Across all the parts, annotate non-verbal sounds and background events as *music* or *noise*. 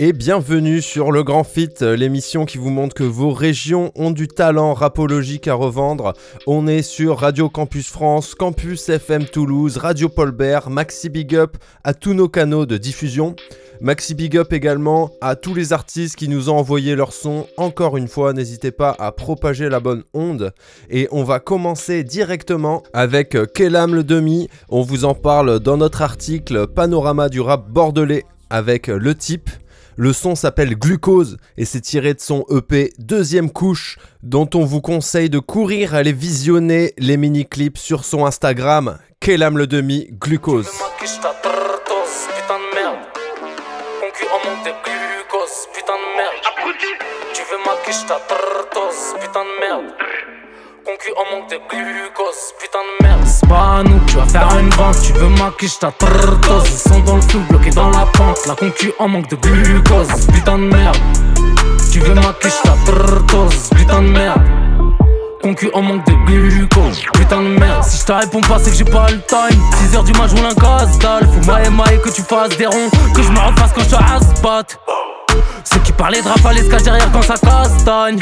Et bienvenue sur Le Grand Fit, euh, l'émission qui vous montre que vos régions ont du talent rapologique à revendre. On est sur Radio Campus France, Campus FM Toulouse, Radio Paul Bert, Maxi Big Up à tous nos canaux de diffusion. Maxi Big Up également à tous les artistes qui nous ont envoyé leur son. Encore une fois, n'hésitez pas à propager la bonne onde. Et on va commencer directement avec euh, Kellam le Demi. On vous en parle dans notre article Panorama du rap bordelais avec euh, le type. Le son s'appelle Glucose et c'est tiré de son EP Deuxième couche dont on vous conseille de courir aller visionner les mini-clips sur son Instagram Kellam le demi Glucose. maquille ta tortoise, putain de merde. Concu en manque de glucose, putain de merde. Tu veux maquille ta tortoise, putain de merde. Concu en manque de glucose, putain de merde. C'est pas à nous, tu vas faire une vente. Tu veux maquille ta tortoise. Ils sont dans le flou, bloqués dans la pente. La concu en manque de glucose, putain de merde. Tu veux maquille ta tortoise, putain de merde. Concu en manque de glucose, putain de merde. Si je te réponds pas, c'est que j'ai pas le time. 6h du match, roule un casse dalle. Faut maille maille que tu fasses des ronds. Que je me refasse quand je te. Ceux qui parlaient de rafale, se cachent derrière quand ça castagne.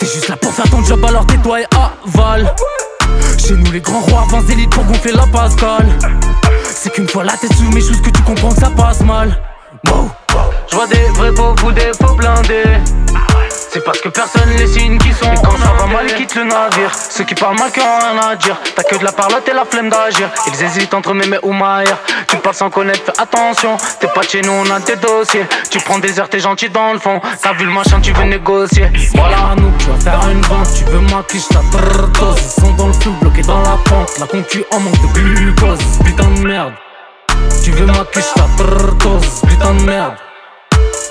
T'es juste là pour faire ton job, alors tais-toi et avale. Chez nous, les grands rois avancent élites pour gonfler la pascale. C'est qu'une fois la tête sous mes choses que tu comprends que ça passe mal. Je vois des vrais pauvres ou des faux blindés. C'est parce que personne les signe qui sont. Et quand ça va mal, ils quittent le navire. Ceux qui parlent mal, qui ont rien à dire. T'as que de la parlotte et la flemme d'agir. Ils hésitent entre mémé ou maïr. Tu parles sans connaître, fais attention. T'es pas de chez nous, on a tes dossiers. Tu prends des heures, t'es gentil dans le fond. T'as vu le machin, tu veux négocier. Voilà, nous, tu vas faire une vente. Tu veux maquille, ta tortose. Ils sont dans le flou, bloqués dans la pente. La concu en manque de glucose. Putain de merde. Tu veux maquille, ta tortose. Putain de merde.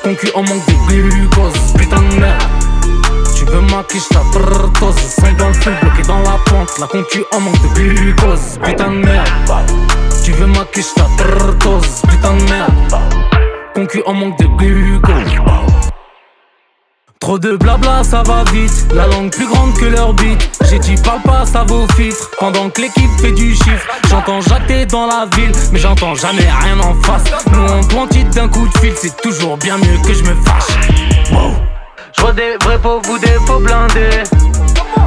Concu en manque de glucose, putain de merde. Tu veux maquille ta tortose, sont dans le feu bloqué dans la pente. La concu en manque de glucose, putain de merde. Tu veux maquille ta tortose, putain de merde. Concu en manque de glucose. Trop de blabla, ça va vite. La langue plus grande que leur bite. J'ai dit parle pas, ça vaut filtre. Pendant que l'équipe fait du chiffre, j'entends jacter dans la ville, mais j'entends jamais rien en face. Nous on prend titre d'un coup de fil, c'est toujours bien mieux que je me fâche. Je vois des vrais pauvres ou des faux blindés.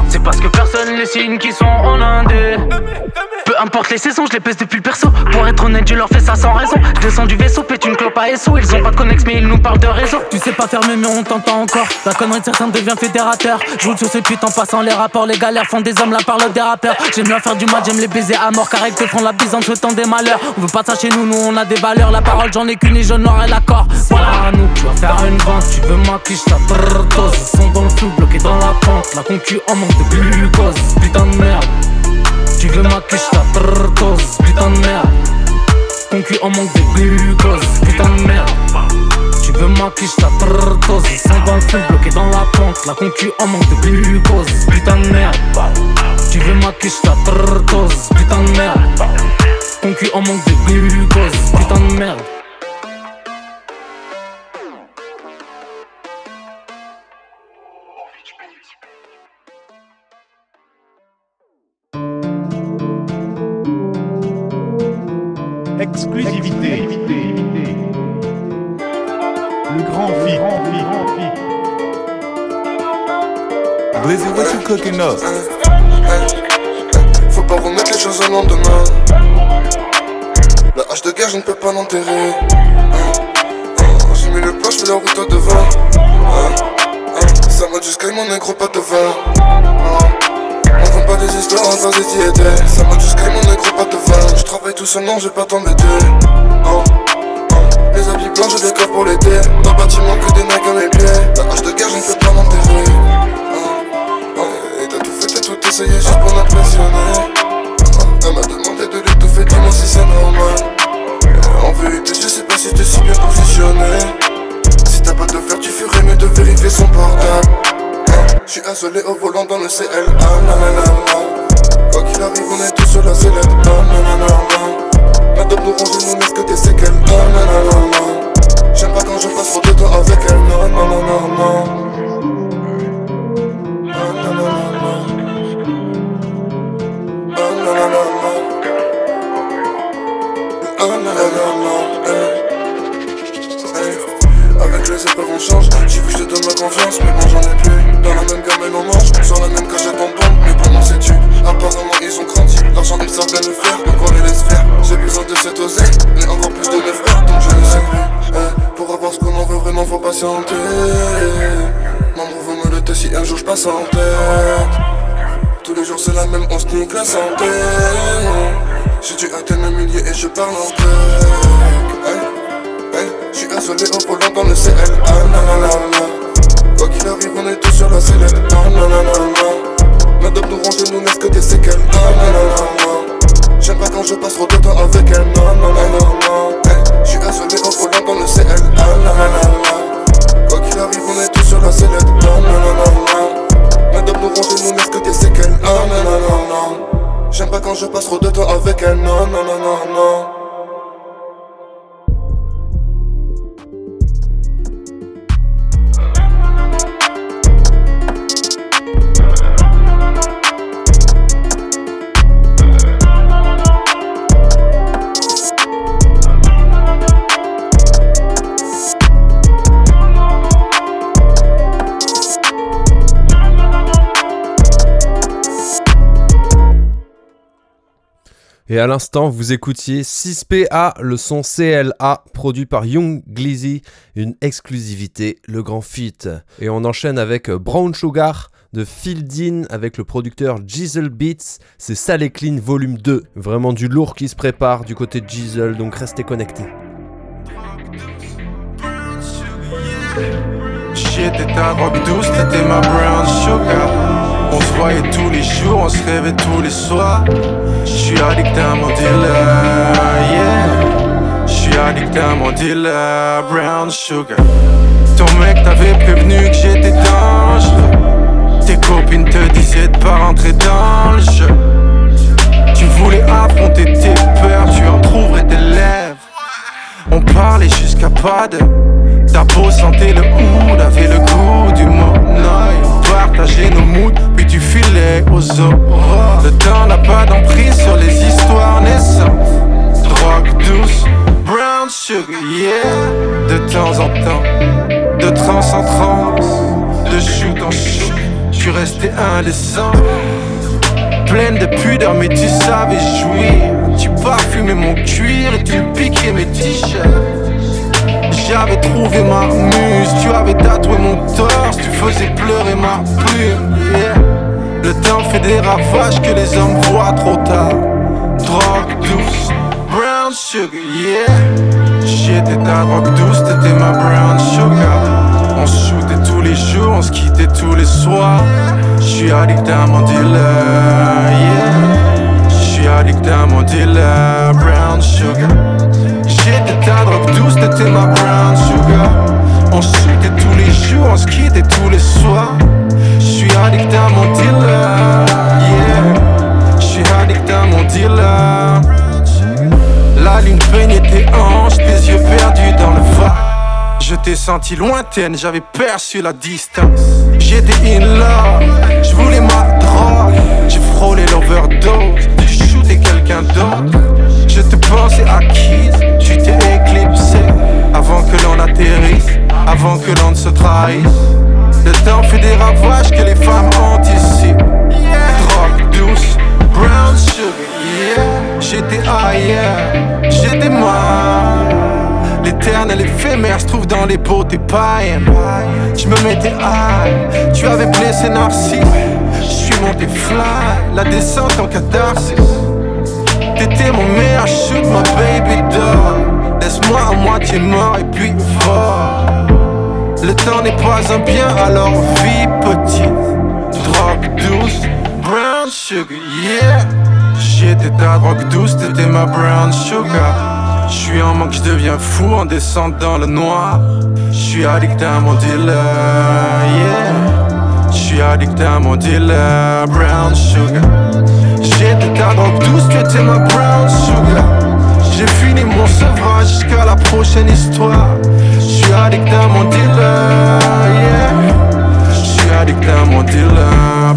C'est parce que personne les signe qui sont en indé. Peu importe les saisons, je les pèse depuis le perso. Pour être honnête, je leur fais ça sans raison. Je descends du vaisseau, pète une clope à SO. Ils ont pas de connex, mais ils nous parlent de réseau. Tu sais pas fermer, mais on t'entend encore. La connerie de certains devient fédérateur. Je roule sur ce pute en passant les rapports. Les galères font des hommes, la parole des rappeurs. J'aime bien faire du mal, j'aime les baiser à mort. Car ils te font la bise en souhaitant des malheurs. On veut pas ça chez nous, nous on a des valeurs. La parole, j'en ai qu'une et je n'aurai l'accord. Voilà, nous, tu vas faire une vente. Tu veux maquille, ta tortose. Ils sont dans le flou, bloqués dans la pente. La concu en manque de glucose. Putain de merde. Tu veux maquille ta tortose, putain de merde. Concu en manque de glucose, putain de merde. Tu veux tortose, ils sont dans le feu bloqué dans la pente. La concu en manque de glucose, putain de merde. Tu veux maquille ta tortose, putain de merde. Concu en manque de glucose, putain de merde. Pas l'enterrer. J'ai mis le plat, je fais la route au devant. Ça m'a jusqu'à mon négro pas de vin. On compte pas des histoires, on passe des diétés. Ça m'a jusqu'à mon négro pas de vin. Je travaille tout seul, non, je vais pas t'embêter. Je vraiment faut patienter Maman vous me le test si un jour je passe en tête. Tous les jours c'est la même, on se nique la santé. J'ai dû atteindre le millier et je parle en tech Hey, hey, J'suis isolé au volant dans le CL Ah Quoi qu'il arrive on est tous sur la sellette. Ah nanana Ma dope nous range nous laisse que des séquelles. Ah J'aime pas quand je passe trop de temps avec elle. Non non non non non J'suis isolé au volant dans le CL nanana Quoi qu'il arrive on est tous sur la sellette. Ah nanana Ma dope nous range nous laisse que des séquelles Ah non J'aime pas quand je passe trop de temps avec elle. Non non non non non Et à l'instant, vous écoutiez 6PA, le son CLA, produit par Young Glizzy, une exclusivité, le grand feat. Et on enchaîne avec Brown Sugar de Fieldin avec le producteur Jizzle Beats, c'est Sale Clean volume 2. Vraiment du lourd qui se prépare du côté de Jizzle, donc restez connectés. Voyait tous les jours, on se rêvait tous les soirs. J'suis addict à mon dealer, yeah. J'suis addict à mon dealer, brown sugar. Ton mec t'avait prévenu que j'étais dangereux. Tes copines te disaient de pas rentrer dans le jeu. Tu voulais affronter tes peurs, tu en trouverais tes lèvres. On parlait jusqu'à pas de Ta peau sentait le oud, avait le goût du monoeil On partageait nos moods, aux aurores Le temps n'a pas d'emprise sur les histoires naissantes Drogue douce, brown sugar, yeah De temps en temps, de trans en trans De shoot en shoot, je suis resté indécent pleine de pudeur, mais tu savais jouir. Tu parfumais mon cuir et tu piquais mes t-shirts. J'avais trouvé ma muse, tu avais tatoué mon torse, tu faisais pleurer ma plume. yeah. Le temps fait des ravages que les hommes voient trop tard. Drogue douce, brown sugar, yeah. J'étais ta drogue douce, t'étais ma brown sugar. On se shootait tous les jours, on se quittait tous les soirs. J'suis addict à mon dealer, yeah. J'suis addict à mon dealer, brown sugar. J'étais ta drogue douce, t'étais ma brown sugar. On se shootait tous les jours, on se tous les soirs. J'suis addict à mon dealer, yeah. J'suis addict à mon dealer. La lune peignait tes hanches, tes yeux perdus dans le vague. Je t'ai senti lointaine, j'avais perçu la distance. J'étais in love, je voulais ma drogue. J'ai frôlé l'overdose, j'ai shooté quelqu'un d'autre. Je te pensais acquise, tu t'es éclipsé. Avant que l'on atterrisse, avant que l'on ne se trahisse. Le temps fait des ravages que les femmes anticipent. Drogue douce, brown sugar, yeah. J'étais ailleurs, j'étais moi. L'éternel éphémère se trouve dans les beautés païennes. Je me mettais high, tu avais blessé Narcisse. Je suis monté fly, la descente en catharsis. T'étais mon meilleur shoot, ma baby doll. Laisse-moi à moitié mort et puis fort. Le temps n'est pas un bien, alors vie petite. Drogue douce, brown sugar, yeah. J'étais ta drogue douce, t'étais ma brown sugar. J'suis en manque, j'deviens fou en descendant dans le noir. J'suis addict à mon dealer, yeah. J'suis addict à mon dealer, brown sugar. J'étais ta drogue douce, tu étais ma brown sugar. J'ai fini mon sevrage jusqu'à la prochaine histoire. Je suis addict à mon dealer, yeah. Je addict à mon dealer,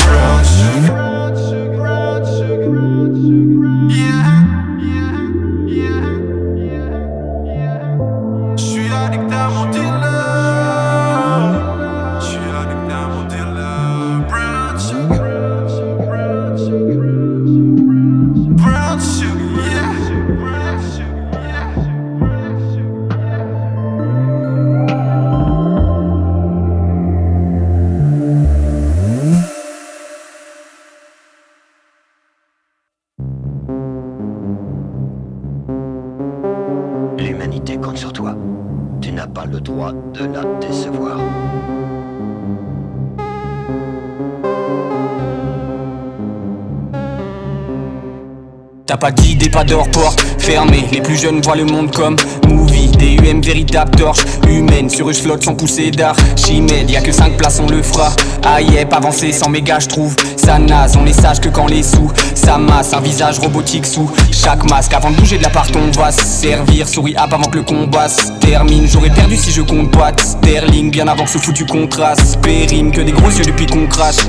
pas d'idée, pas de porte fermée. Les plus jeunes voient le monde comme movie. DUM, véritable torche humaine. Sur une slot sans pousser d'art. Chimède, y a que 5 places, on le fera. Ah yep, avancer sans méga, je trouve. On est sage que quand les sous. Ça masse, un visage robotique sous chaque masque. Avant de bouger de l'appart, on va se servir. Souris up avant que le combat se termine. J'aurais perdu si je compte boîte. Sterling, bien avant que ce foutu contraste. Périme, que des gros yeux depuis qu'on crache.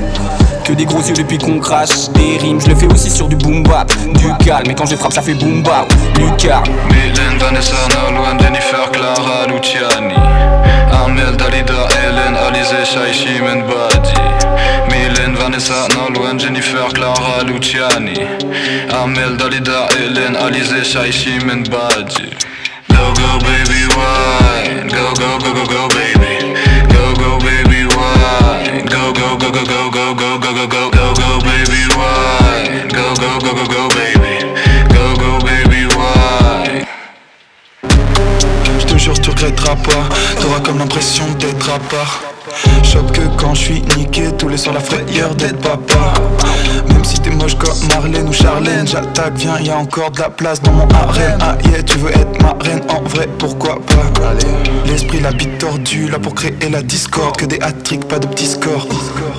Que des gros yeux depuis qu'on crache. Des rimes, je le fais aussi sur du boom bap. Du calme, mais quand je frappe, ça fait boom bap. Lucas. Mylène, Vanessa, Nolwenn, Jennifer, Clara, Luciani. Amel, Dalida. Vanessa, Jennifer, Clara, Luciani. Amel, Dalida, Hélène, Alizé, Shai, Badi. Go, go, baby, why? Go, go, go, go, go, baby. Go, go, baby, why? Go, go, go, go, go, go, go, go, go, go, go, go, baby, why? Go, go, go, go, go, baby. Go, go, baby, why? Je te jure, tu regretteras pas. T'auras comme l'impression d'être à part. Chope que quand je suis niqué, tous les soirs la frayeur d'être papa. Même si t'es moche comme Marlène ou Charlène, j'attaque, viens, y a encore de la place dans mon harem. Ah yeah, tu veux être ma reine en vrai, pourquoi pas? L'esprit, la bite tordue, là pour créer la discorde. Que des hat pas de petits scores.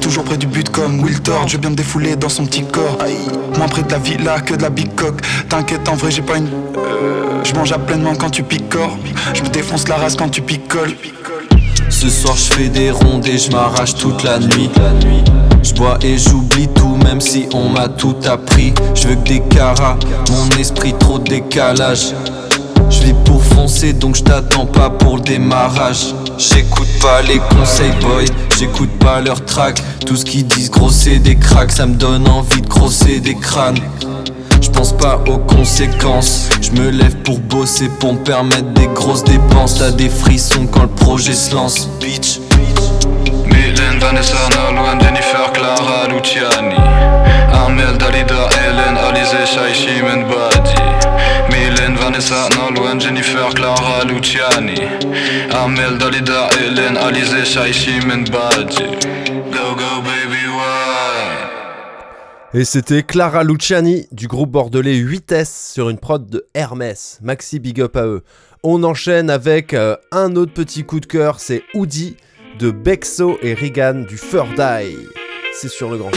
Toujours près du but comme Will Tord, je bien me défouler dans son petit corps. Moins près de la villa que de la bicoque. T'inquiète, en vrai, j'ai pas une. Je mange à pleinement quand tu picores. Je me défonce la race quand tu picoles. Ce soir je fais des rondes et je m'arrache toute la nuit. Je bois et j'oublie tout même si on m'a tout appris. Je veux que des caras, mon esprit trop décalage. Je vis pour foncer donc je t'attends pas pour le démarrage. J'écoute pas les conseils boy, j'écoute pas leurs tracks. Tout ce qu'ils disent grosser des cracks, ça me donne envie de grosser des crânes. Je pense pas aux conséquences. Je me lève pour bosser, pour me permettre des grosses dépenses. T'as des frissons quand le projet se lance, bitch. Mylène, Vanessa, Nolwenn, Jennifer, Clara, Luciani. Amel, Dalida, Hélène, Alizé, Shai, Badi. Mylène, Vanessa, Nolwenn, Jennifer, Clara, Luciani. Amel, Dalida, Hélène, Alizé, Shai, Badi. Go, go? Et c'était Clara Luciani du groupe bordelais 8S sur une prod de Hermès. Maxi big up à eux. On enchaîne avec euh, un autre petit coup de cœur, c'est Oudi de Bexo et Regan du Fur. C'est sur le grand.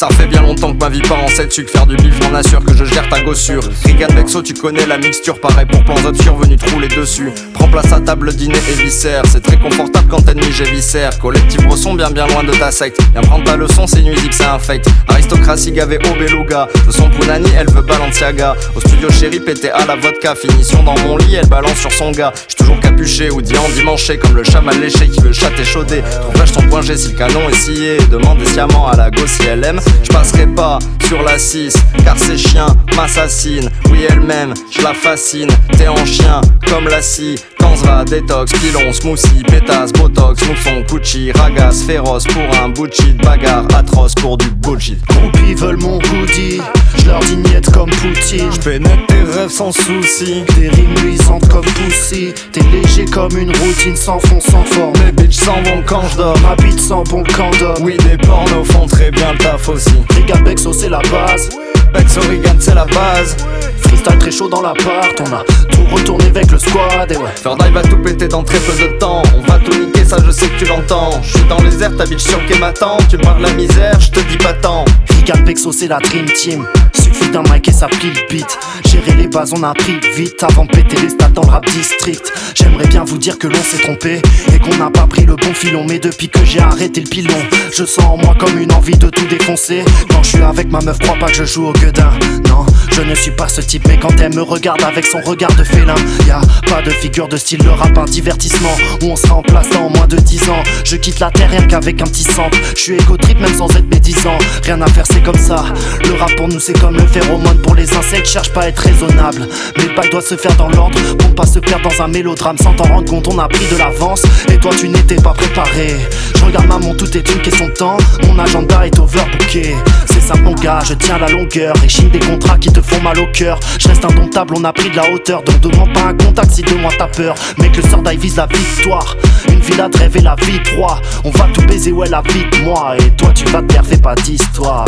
Ça fait bien longtemps que ma vie part en 7 sucre Faire du bif, j'en assure que je gère ta gossure. Rigan Bexo, tu connais la mixture. Pareil pour plans obscurs venus te rouler dessus. Prends place à table, dîner et viscère. C'est très confortable quand t'es j'ai viscère. Collectif brosson bien bien loin de ta secte. Viens prendre ta leçon, c'est nuisible, c'est infect Aristocratie gavée au beluga. De son Punani, elle veut Balenciaga. Au studio chéri, pété à la vodka. Finition dans mon lit, elle balance sur son gars. J'suis toujours capuché ou dit en dimanche Comme le chat léché qui veut chatter chaudé. Trouve ton point G si le canon est scié. Demande sciemment à la go si elle aime je passerai pas sur la 6 car ces chiens m'assassinent. Oui, elle-même, je la fascine. T'es en chien comme la scie. Tanzra, détox, pilon, smoothie, pétasse, botox, mousson, Gucci, ragas, féroce pour un bullshit, bagarre atroce pour du bullshit. Groupies veulent mon hoodie, je leur dis comme Poutine. Je pénètre tes rêves sans souci, des rimes luisantes comme Pussy. T'es léger comme une routine sans fond, sans forme. Mes bitches s'en vont quand je dors, ma bite sent bon le Oui, des pornos font très bien le taf aussi. Riga Bexo, c'est la base. Bex Oregon, c'est la base. Freestyle très chaud dans l'appart, on a tout retourné avec le squad et ouais. Ferdaille va tout péter dans très peu de temps. On va tout niquer, ça je sais que tu l'entends. Je suis dans les airs, ta bitch sur le quai m'attend. Tu me parles de la misère, je te dis pas tant. Riga Bexo, c'est la Dream Team Suffit d'un mic et ça plie le beat. Gérer les bases, on a pris vite avant de péter les stats dans le rap district. J'aimerais bien vous dire que l'on s'est trompé et qu'on n'a pas pris le bon filon. Mais depuis que j'ai arrêté le pilon, je sens en moi comme une envie de tout défoncer. Quand je suis avec ma meuf, crois pas que je joue au gueudin. Non, je ne suis pas ce type, mais quand elle me regarde avec son regard de félin, y a pas de figure de style, le rap un divertissement où on sera en place dans moins de 10 ans. Je quitte la terre rien qu'avec un petit centre. Je suis égo trip même sans être médisant. Rien à faire, c'est comme ça. Le rap pour nous, c'est comme le phéromone pour les insectes. Cherche pas à être raisonnable, mais le doit se faire dans l'ordre pour pas se perdre dans un mélodrame sans t'en rendre compte. On a pris de l'avance et toi, tu n'étais pas préparé. Je regarde maman, tout est une question de temps. Mon agenda est overbooké. C'est simple, mon gars, je tiens la longueur. Chine des contrats qui te font mal au cœur. Je reste indomptable, on a pris de la hauteur. Donc demande pas un contact si de moi t'as peur. Mais que le sort vise la victoire. Une villa de rêve et la vie droit. On va tout baiser, ouais, la vie de moi. Et toi, tu vas te faire, pas d'histoire.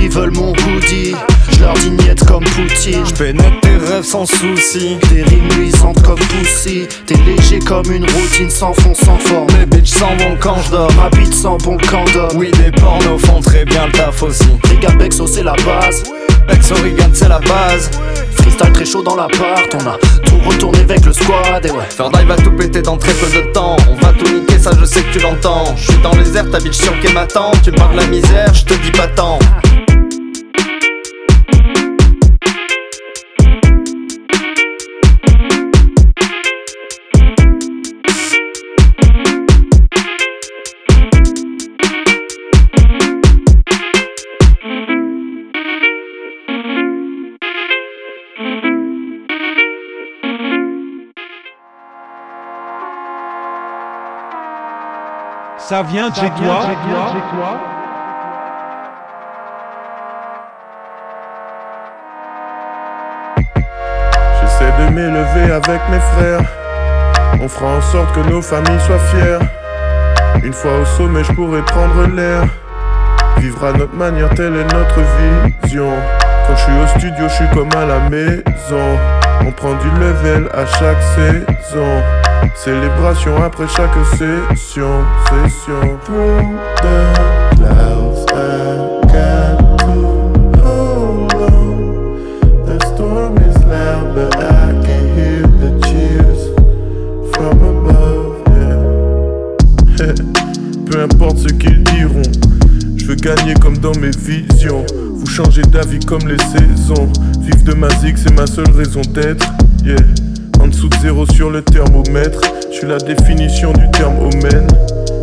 Ils veulent mon hoodie. Je leur dis niette comme Poutine. Pénètre tes rêves sans souci. Des rimes luisantes comme Pussy. T'es léger comme une routine sans fond, sans forme. Mes bitches s'en vont quand je dors. Ma bite sans bon candom. Oui, des pornos font très bien le taf aussi. Regarde Bexo, c'est la base. Ex Oregon, c'est la base. Freestyle très chaud dans l'appart, on a tout retourné avec le squad et ouais. Faire va tout péter dans très peu de temps. On va tout niquer, ça je sais que tu l'entends. Je suis dans les airs, ta bitch sur qu'est m'attend. Tu parles la misère, je te dis pas tant. Ça vient de chez toi J'essaie de m'élever avec mes frères. On fera en sorte que nos familles soient fières. Une fois au sommet, je pourrai prendre l'air. Vivre à notre manière, telle est notre vision. Quand je suis au studio, je suis comme à la maison. On prend du level à chaque saison. Célébration après chaque session, session. Through the clouds, I to. The storm is loud, but I can hear the cheers from above. Yeah. Peu importe ce qu'ils diront, je veux gagner comme dans mes visions. Vous changez d'avis comme les saisons. Vivre de ma zig, c'est ma seule raison d'être. Yeah. Zéro sur le thermomètre. Je suis la définition du terme omen.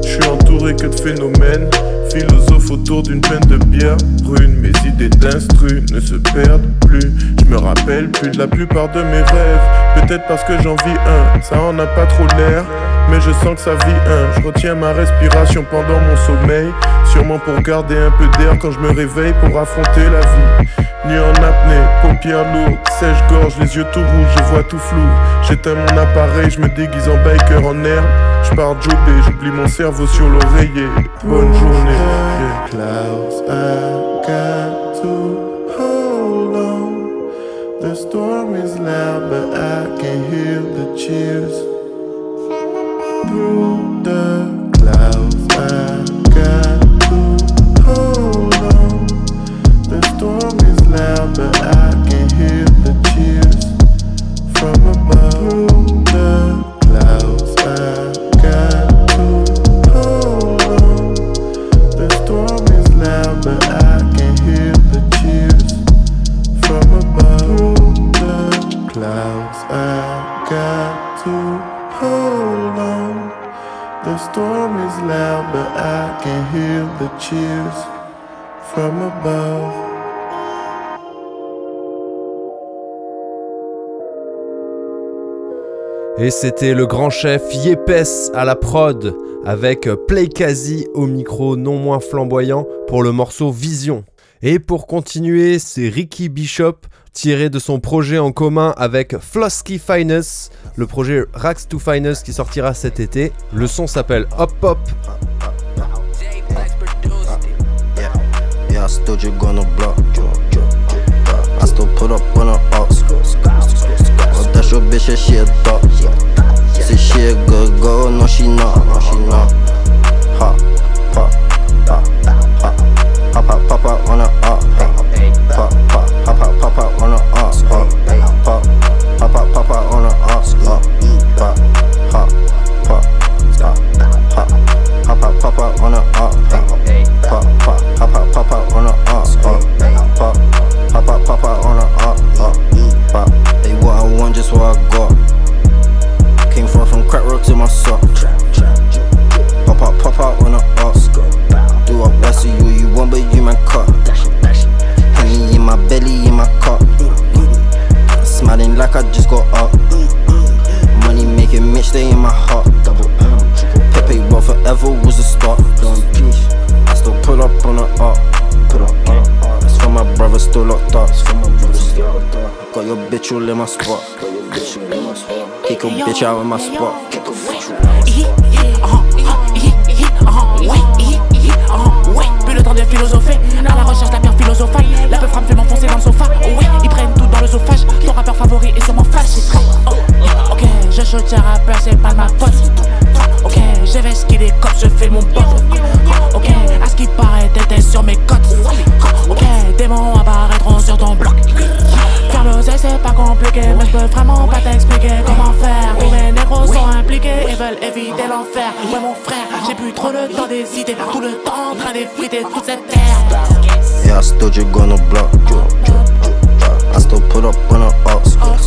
Je suis entouré que de phénomènes. Philosophe autour d'une peine de bière brune. Mes idées d'instru ne se perdent plus. Je me rappelle plus de la plupart de mes rêves. Peut-être parce que j'en vis un, ça en a pas trop l'air. Mais je sens que ça vit un. Je retiens ma respiration pendant mon sommeil. Sûrement pour garder un peu d'air quand je me réveille pour affronter la vie. Nuit en apnée, paupières lourdes, sèche-gorge, les yeux tout rouges, je vois tout flou. J'éteins mon appareil, je me déguise en biker en herbe. Je pars jobber, j'oublie mon cerveau sur l'oreiller. Bonne journée. Yeah. Clouds, I got to hold on. The storm is loud, but I can hear the cheers. Through the c'était le grand chef Yepes à la prod avec Playkazi au micro non moins flamboyant pour le morceau Vision. Et pour continuer, c'est Ricky Bishop tiré de son projet en commun avec Flosky Finest, le projet Rax to Finest qui sortira cet été. Le son s'appelle Hop Hop. żeby się a Chce się go, go nosi na, nosi na Ha, pa, pa, pop pa, pa, pa, pa, pa, ona, a, hey. pop pa, pa, pa, pa, pa, ona, a, ha, pa, pa, pop pa, on ona, ha, a up to my sock. Pop out, pop out on the ox. Do I best of you, you want, but you man cut. Honey in my belly, in my cup. Smiling like I just got up. Money making Mitch, stay in my heart. Pepe, well, forever was a start. I still pull up on the up. Put for my brother still locked up. Got your bitch all in my spot. Kick a bitch out of my spot. À la recherche d'un bien philosophale. La peu frappe fait m'enfoncer dans le sofa. Ouais, ils prennent tout dans le sophage. Ton rappeur favori est sûrement fâché. Oh, ok, je shoot tes rappeurs, c'est pas ma faute. Ok, je vais skiller comme je fais mon pote. Ok, à ce qui paraît, t'étais sur mes côtes. Ok, démons apparaîtront sur ton bloc. C'est pas compliqué, mais je peux vraiment pas t'expliquer comment faire. Tous mes négros sont impliqués et veulent éviter l'enfer. Ouais, mon frère, j'ai plus trop le temps d'hésiter. Tout le temps en train d'effriter toute cette terre. Yeah, I still just gonna block. I still put up on the ups. Oh,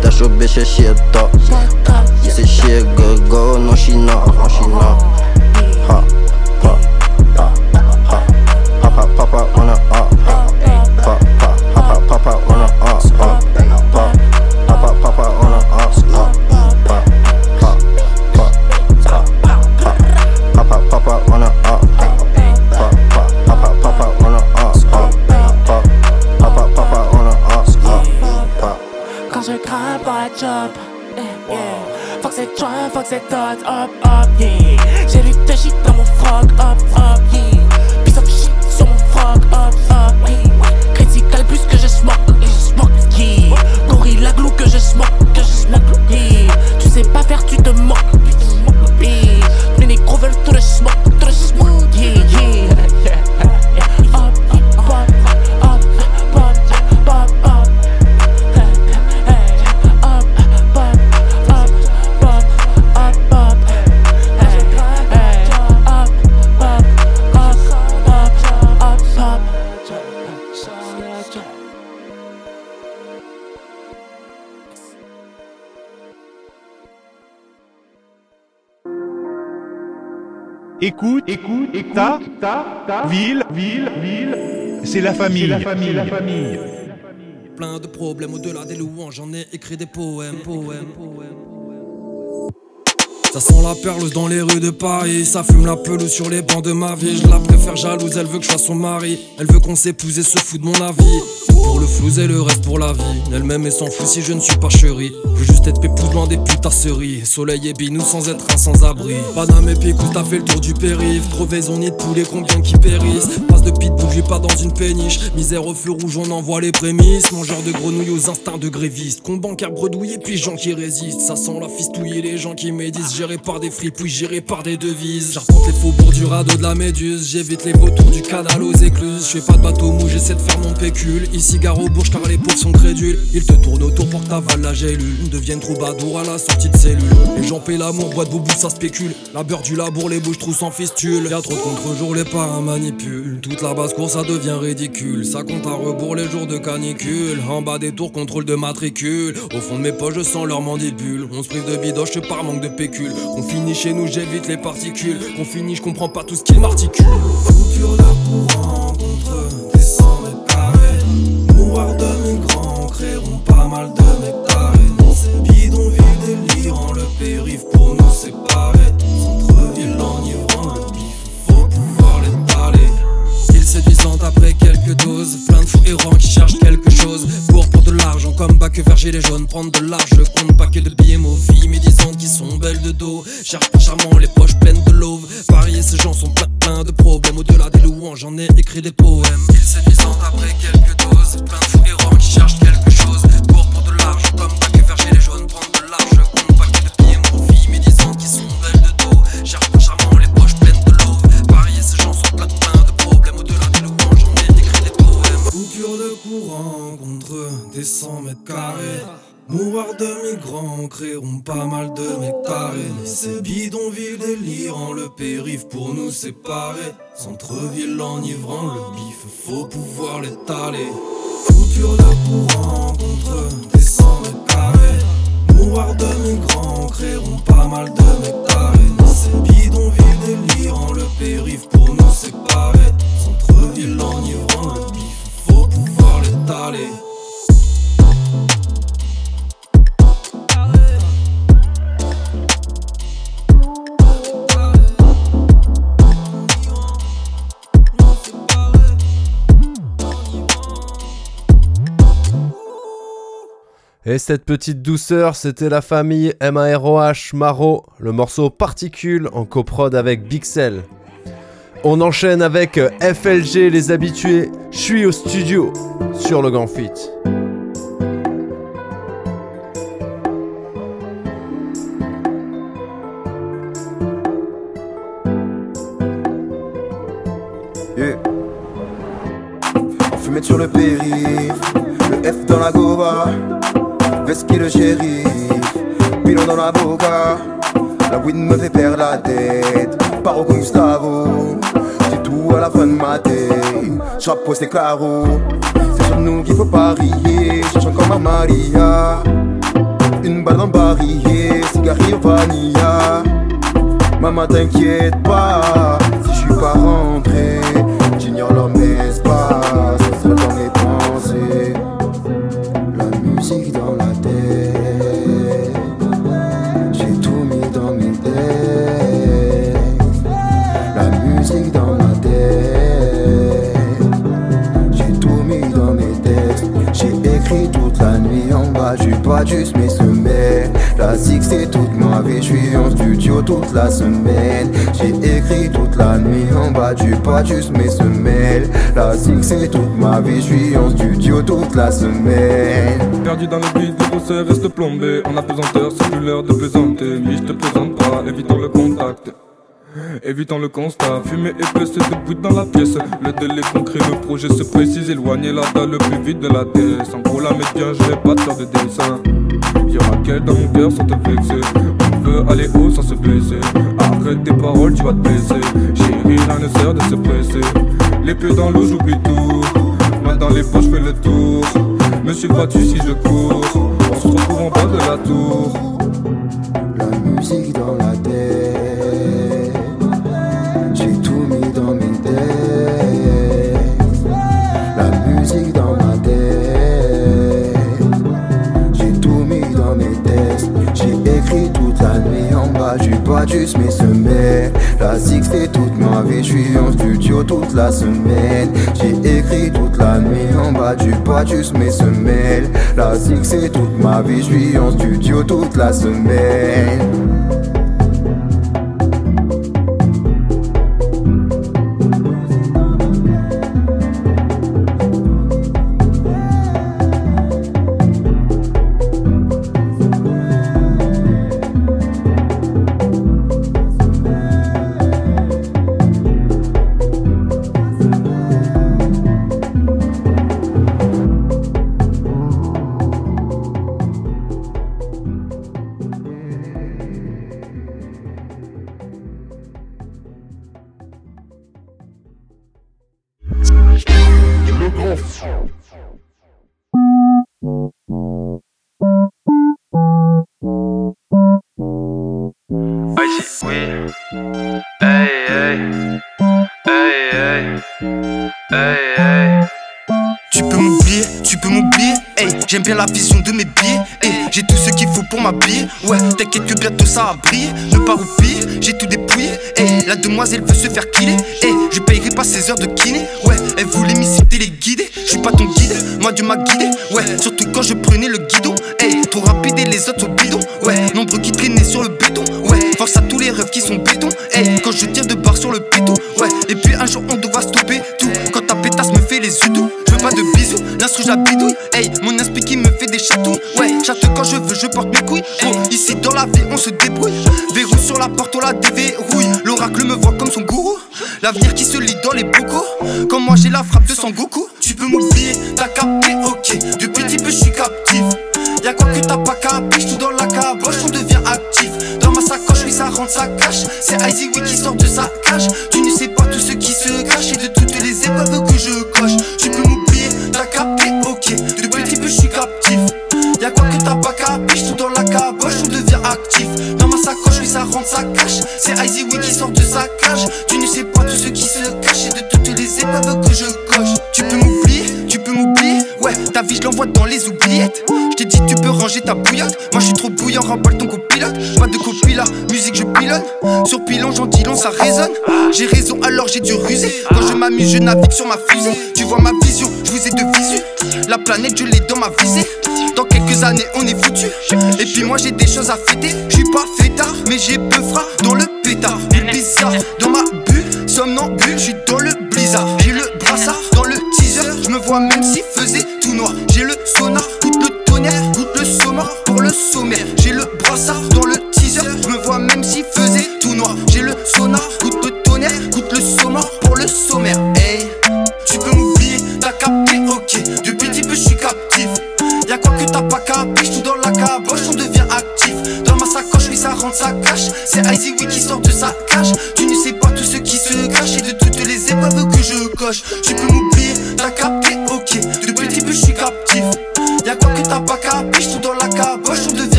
that's your bitch, and she a thought. Say she a good girl, no she not, no she not. Toxic thoughts are Écoute, écoute, écoute, ta, ta, ta, ville, ville, ville, c'est la famille. la famille. la famille. Plein de problèmes au-delà des louanges, j'en ai écrit des poèmes, poèmes, poèmes. Ça sent la perleuse dans les rues de Paris, ça fume la pelouse sur les bancs de ma vie. Je la préfère jalouse, elle veut que je sois son mari. Elle veut qu'on s'épouse et se fout de mon avis. Pour le flou et le reste pour la vie. Elle-même et s'en fout si je ne suis pas chéri. Je veux juste être pépouze loin des putasseries. Soleil et binou sans être un sans-abri. Paname et picou, t'as fait le tour du périph. Crevaison nid de poulet, combien qui périssent. Passe de pitbull, j'ai pas dans une péniche. Misère au feu rouge, on envoie les prémices. Mangeur de grenouilles aux instincts de grévistes. Con bancaire bredouille et puis gens qui résistent. Ça sent la fistouille et les gens qui médisent. Géré par des fripouilles, géré par des devises. J'arpente les faubourgs du radeau de la méduse. J'évite les vautours du canal aux écluses. Je fais pas de bateau mou, j'essaie de faire mon pécule. Ici, gare aux bourges car les pauvres sont crédules. Ils te tournent autour pour que t'avales la gélule. Deviennent troubadours à la sortie de cellule. Les gens paient l'amour, boîte boubou, ça spécule. La beurre du labour, les bouches trous sans fistule. Y'a trop de contre-jours, les parrains manipulent. Toute la basse-cour, ça devient ridicule. Ça compte à rebours les jours de canicule. En bas des tours, contrôle de matricule. Au fond de mes poches, je sens leur mandibule. On se prive de bidoche par manque de pécule. On finit chez nous, j'évite les particules. On finit, je comprends pas tout ce qu'ils m'articulent. Coupure de courant contre des 100 mètres carrés. Mourir de migrants créeront pas mal de nectarines. Bidonville délirant, le périph' pour nous séparer. Centre-ville enivrant, le bif, faut pouvoir l'étaler. Ils séduisant après quelques doses. Plein de fous errants qui cherchent quelque chose. Pour pour de l'argent, comme bac vers les jaunes. Prendre de l'argent, écrit des poèmes. Mourir de migrants créeront pas mal de nectarines. Ces bidonvilles délirant, le périph' pour nous séparer. Centre-ville enivrant, le bif, faut pouvoir l'étaler. Coupure de courant contre des 100 mètres carrés. Mourir de migrants créeront pas mal de nectarines. Ces bidonvilles délirant, le périph' pour nous séparer. Centre-ville enivrant, le bif, faut pouvoir l'étaler. Et cette petite douceur, c'était la famille MAROH Maro, le morceau Particule en coprod avec Bixel. On enchaîne avec FLG les habitués, je suis au studio sur le Grand Fit. Yeah. Sur le périph', le F dans la gova, Veski le shérif, pilon dans la boca. La weed me fait perdre la tête, paro Gustavo. J'ai tout à la fin de ma tête, chapeau c'est carreaux. C'est sur nous qu'il faut parier, cherche encore ma Maria. Une balle dans barillet, cigarette vanilla. Maman t'inquiète pas, si je suis pas pas juste mes semelles. La zig c'est toute ma vie, je en studio toute la semaine. J'ai écrit toute la nuit en bas du pas juste mes semelles. La zig c'est toute ma vie, je en studio toute la semaine. Perdu dans le vide, le concert reste plombé. En apesanteur, c'est plus l'heure de plaisanter. Mais je te présente pas, évitons le contact. Évitons le constat, fumée épaisse de bruit dans la pièce. Le délai concret, le projet se précise, éloigner la dalle le plus vite de la tête. En gros, la bien, j'ai pas de de dessin. Y'aura qu'elle dans mon cœur sans te vexer. On veut aller haut sans se blesser. Arrête tes paroles, tu vas te blesser. Chérie, rien ne sert de se presser. Les pieds dans l'eau, j'oublie tout. Main dans les poches, fais le tour. Me suivras-tu si je cours On se retrouve en bas de la tour. La musique dans la tête, du pas juste mes semelles. La zig c'est toute ma vie, je suis en studio toute la semaine. J'ai écrit toute la nuit en bas du pas juste mes semelles. La zig c'est toute ma vie, je suis en studio toute la semaine. M'habiller, ouais, t'inquiète que bientôt ça va briller, ne pas roupiller, j'ai tout dépouillé, hey, la demoiselle veut se faire killer, hey, je payerai pas ses heures de kiné, ouais, elle voulait m'y les guider, je suis pas ton guide, moi Dieu m'a guidé, ouais, surtout quand je prenais le tu peux m'oublier, t'as capté, ok, depuis petit peu je suis captif, y'a quoi que t'as pas capé, tout dans la caboche, on devient actif, dans ma sacoche, oui ça rentre, ça cache, c'est Icy oui qui sort de sa cage, je navigue sur ma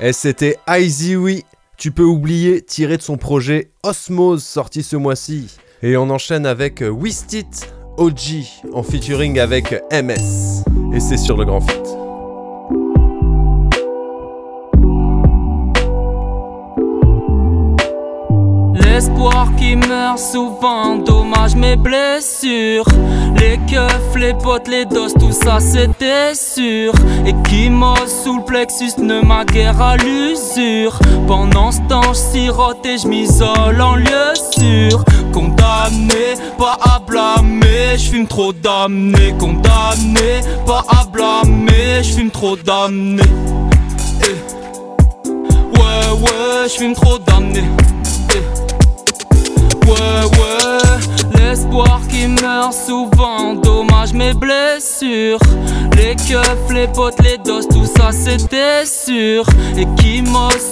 Et c'était Oui, tu peux oublier, tiré de son projet Osmose sorti ce mois-ci. Et on enchaîne avec Wistit OG en featuring avec MS. Et c'est sur le grand fit. L'espoir qui meurt souvent, dommage mes blessures. Les keufs, les potes, les doses, tout ça c'était sûr. Et qui sous le plexus ne m'a guère à l'usure. Pendant ce temps, je sirote et je m'isole en lieu sûr. Condamné, pas à blâmer, je fume trop damné. Condamné, pas à blâmer, je fume trop damné. Eh. Ouais, ouais, je fume trop damné. Ouais, ouais, l'espoir qui meurt souvent, dommage mes blessures. Les keufs, les potes, les doses, tout ça c'était sûr. Et qui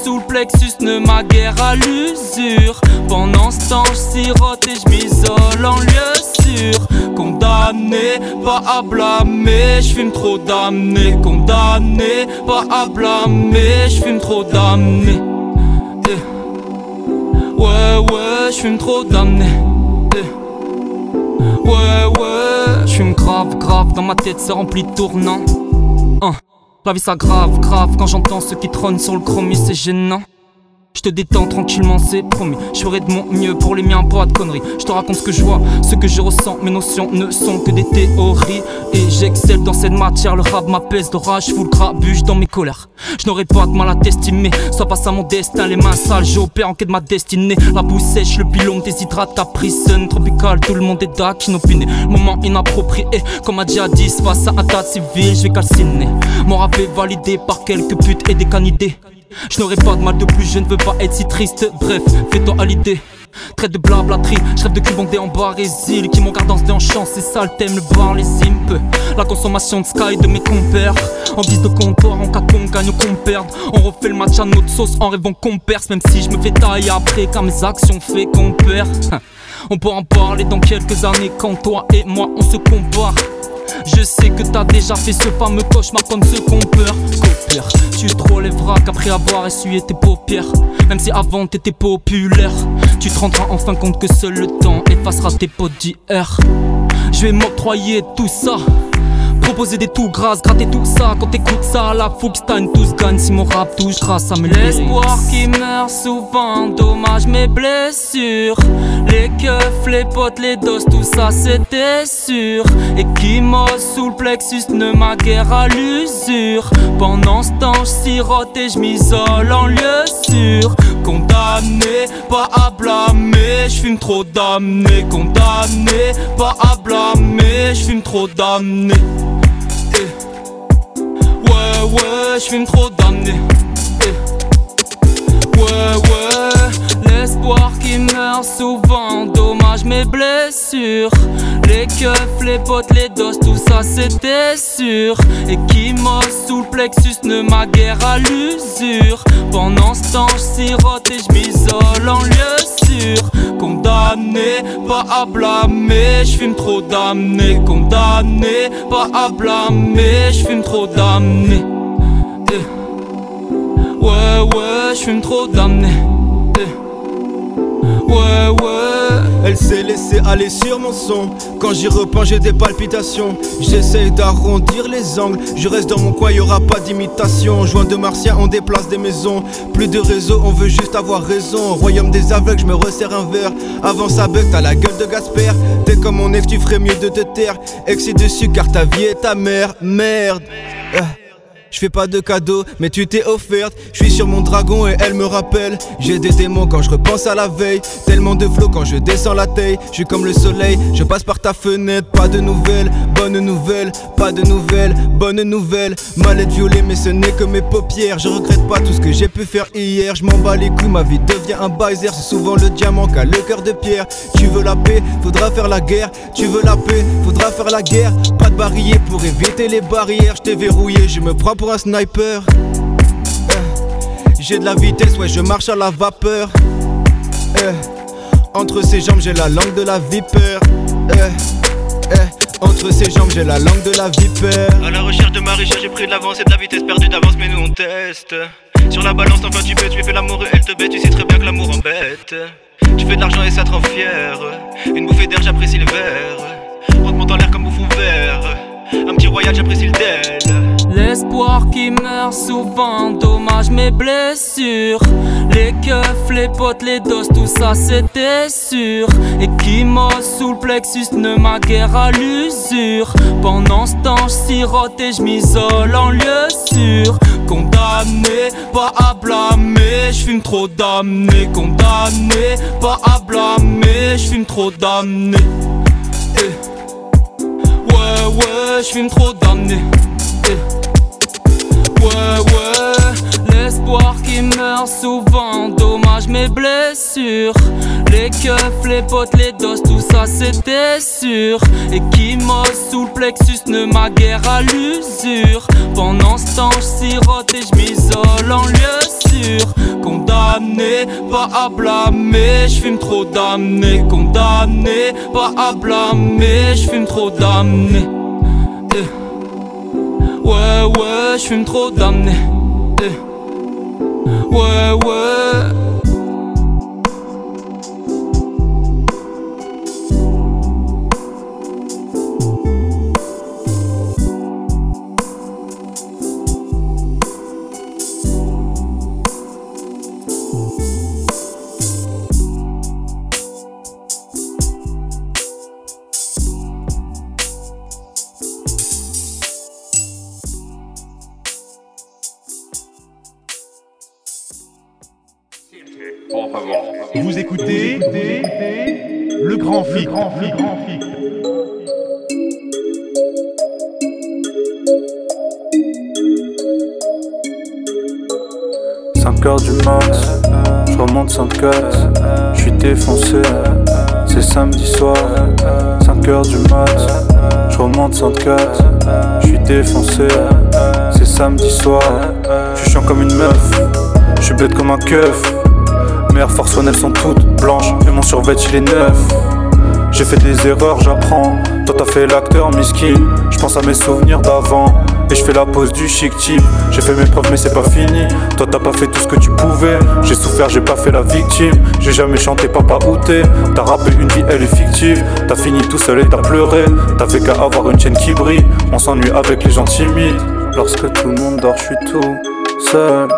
sous le plexus ne m'a guère à l'usure. Pendant ce temps, je sirote et je m'isole en lieu sûr. Condamné, pas à blâmer, je fume trop damné. Condamné, pas à blâmer, je fume trop damné. Ouais, ouais, j'fume trop damné. Eh. Ouais, ouais, j'fume grave, grave, dans ma tête c'est rempli de tournants. Hein. La vie ça grave, grave, quand j'entends ceux qui trônent sur le chromie, c'est gênant. Je te détends tranquillement, c'est promis. Je ferai de mon mieux pour les miens, pas de conneries. Je te raconte ce que je vois, ce que je ressens. Mes notions ne sont que des théories. Et j'excelle dans cette matière. Le rap m'apaise d'orage, fous le grabuge dans mes colères. Je n'aurai pas de mal à t'estimer. Soit pas à mon destin, les mains sales. J'opère en quête de ma destinée. La boue sèche, le pilon déshydrate, capricène, tropical. Tout le monde est d'ac, inopiné. Moment inapproprié, comme a dit, face à un tas je vais calciner. Mon rap est validé par quelques putes et des canidés. Je n'aurai pas de mal de plus, je ne veux pas être si triste. Bref, fais-toi à l'idée. Traite de blablaterie, je rêve de cul bandé en barésil Qui m'en garde dans en chance, c'est ça le thème, le bar, les simpes La consommation de sky de mes compères. En guise de comptoir, en cas qu'on gagne ou qu'on perde. On refait le match à notre sauce en rêvant qu'on perce Même si je me fais tailler après car mes actions fait qu'on perd. *laughs* On pourra en parler dans quelques années quand toi et moi on se compare je sais que t'as déjà fait ce fameux cauchemar comme ce qu'on peur. Tu te relèveras qu'après avoir essuyé tes paupières. Même si avant t'étais populaire, tu te rendras enfin compte que seul le temps effacera tes potes d'hier. Je vais m'octroyer tout ça. Proposer des tout grâce, gratter tout ça. Quand t'écoutes ça, la Fuchstein tous gagne Si mon rap touche grâce à mes L'espoir qui meurt souvent, dommage mes blessures. Les keufs, les potes, les doses, tout ça c'était sûr. Et qui sous le plexus ne m'a guère à l'usure. Pendant ce temps je sirote et je m'isole en lieu sûr. Condamné, pas à blâmer, je fume trop damné Condamné, pas à blâmer, je fume trop damné Ouais, ouais, j'fume trop damné. Ouais, ouais, l'espoir qui meurt souvent. Dommage mes blessures. Les keufs, les potes, les doses, tout ça c'était sûr. Et qui sous le plexus ne m'a guère à l'usure. Pendant ce temps, sirote et j'm'isole en lieu Condamné, pas à blâmer, j'fume trop damné. Condamné, pas à blâmer, j'fume trop damné. Eh. Ouais, ouais, j'fume trop damné. Eh. Ouais, ouais. Elle s'est laissée aller sur mon son. Quand j'y repense, j'ai des palpitations. J'essaye d'arrondir les angles. Je reste dans mon coin, y aura pas d'imitation. Joint de martiens, on déplace des maisons. Plus de réseau, on veut juste avoir raison. Royaume des aveugles, je me resserre un verre. Avant ça bug, t'as la gueule de Gasper. T'es comme mon ex, tu ferais mieux de te taire. Ex dessus car ta vie est ta mère. Merde. Ah. Je fais pas de cadeaux, mais tu t'es offerte. Je suis sur mon dragon et elle me rappelle. J'ai des démons quand je repense à la veille. Tellement de flots quand je descends la taille. Je suis comme le soleil, je passe par ta fenêtre. Pas de nouvelles, bonne nouvelle. Pas de nouvelles, bonne nouvelle. Mallette violée, mais ce n'est que mes paupières. Je regrette pas tout ce que j'ai pu faire hier. Je m'en bats les couilles, ma vie devient un baiser. C'est souvent le diamant qui a le cœur de pierre. Tu veux la paix, faudra faire la guerre. Tu veux la paix, faudra faire la guerre. Pas de barillet pour éviter les barrières. Je t'ai verrouillé, je me prends pour sniper. Eh, J'ai de la vitesse, ouais, je marche à la vapeur. Eh, Entre ses jambes, j'ai la langue de la vipère. Eh, Entre ses jambes, j'ai la langue de la vipère. À la recherche de ma richesse, j'ai pris de l'avance et de la vitesse perdue d'avance, mais nous on teste. Sur la balance, enfin tu peux, tu fais l'amour et elle te bête, tu sais très bien que l'amour embête. Tu fais de l'argent et ça te rend fier. Une bouffée d'air, j'apprécie le verre. Rentre dans l'air comme bouffon vert. Un petit royal, j'apprécie le del. L'espoir qui meurt souvent, dommage mes blessures. Les keufs, les potes, les doses, tout ça c'était sûr. Et qui sous le plexus ne m'a guère à l'usure. Pendant ce temps, je sirote et je m'isole en lieu sûr. Condamné, pas à blâmer, je fume trop damné. Condamné, pas à blâmer, je fume trop damné. Eh. Ouais, ouais, je fume trop damné. Eh. Ouais, ouais, l'espoir qui meurt souvent, dommage mes blessures. Les keufs, les potes, les doses, tout ça c'était sûr. Et qui m'ose sous le plexus ne m'a guère à l'usure. Pendant ce temps, je sirote et je m'isole en lieu sûr. Condamné, pas à blâmer, je fume trop damné. Condamné, pas à blâmer, je fume trop damné. Eh. Ouais, ouais, je fume trop damné. Eh. Ouais, ouais. Je suis chiant comme une meuf, je suis bête comme un keuf, mes Air Force One elles sont toutes blanches, et mon survêt il est neuf. J'ai fait des erreurs, j'apprends. Toi t'as fait l'acteur miskin. Je pense à mes souvenirs d'avant. Et je fais la pause du chic type. J'ai fait mes preuves mais c'est pas fini. Toi t'as pas fait tout ce que tu pouvais. J'ai souffert, j'ai pas fait la victime. J'ai jamais chanté papa t'es? T'as rappé une vie, elle est fictive. T'as fini tout seul et t'as pleuré. T'avais qu'à avoir une chaîne qui brille. On s'ennuie avec les gens timides. Lorsque tout le monde dort, je suis tout seul.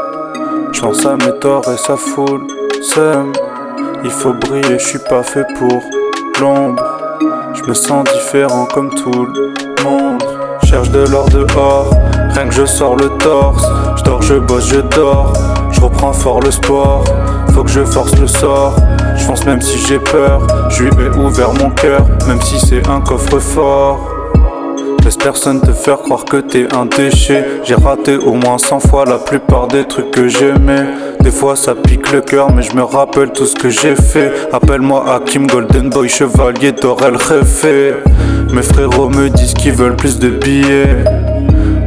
Je pense mes torts et ça foule. Seum. Il faut briller, je suis pas fait pour l'ombre. Je me sens différent comme tout le monde. Cherche de l'or dehors, rien que je sors le torse. Je dors, je bosse, je dors. Je reprends fort le sport. Faut que je force le sort. Je fonce même si j'ai peur. Je lui ouvert mon cœur, même si c'est un coffre fort. Laisse personne te faire croire que t'es un déchet. J'ai raté au moins 100 fois la plupart des trucs que j'aimais. Des fois ça pique le cœur, mais je me rappelle tout ce que j'ai fait. Appelle-moi Hakim Golden Boy, chevalier d'Orel Réfé. Mes frérots me disent qu'ils veulent plus de billets.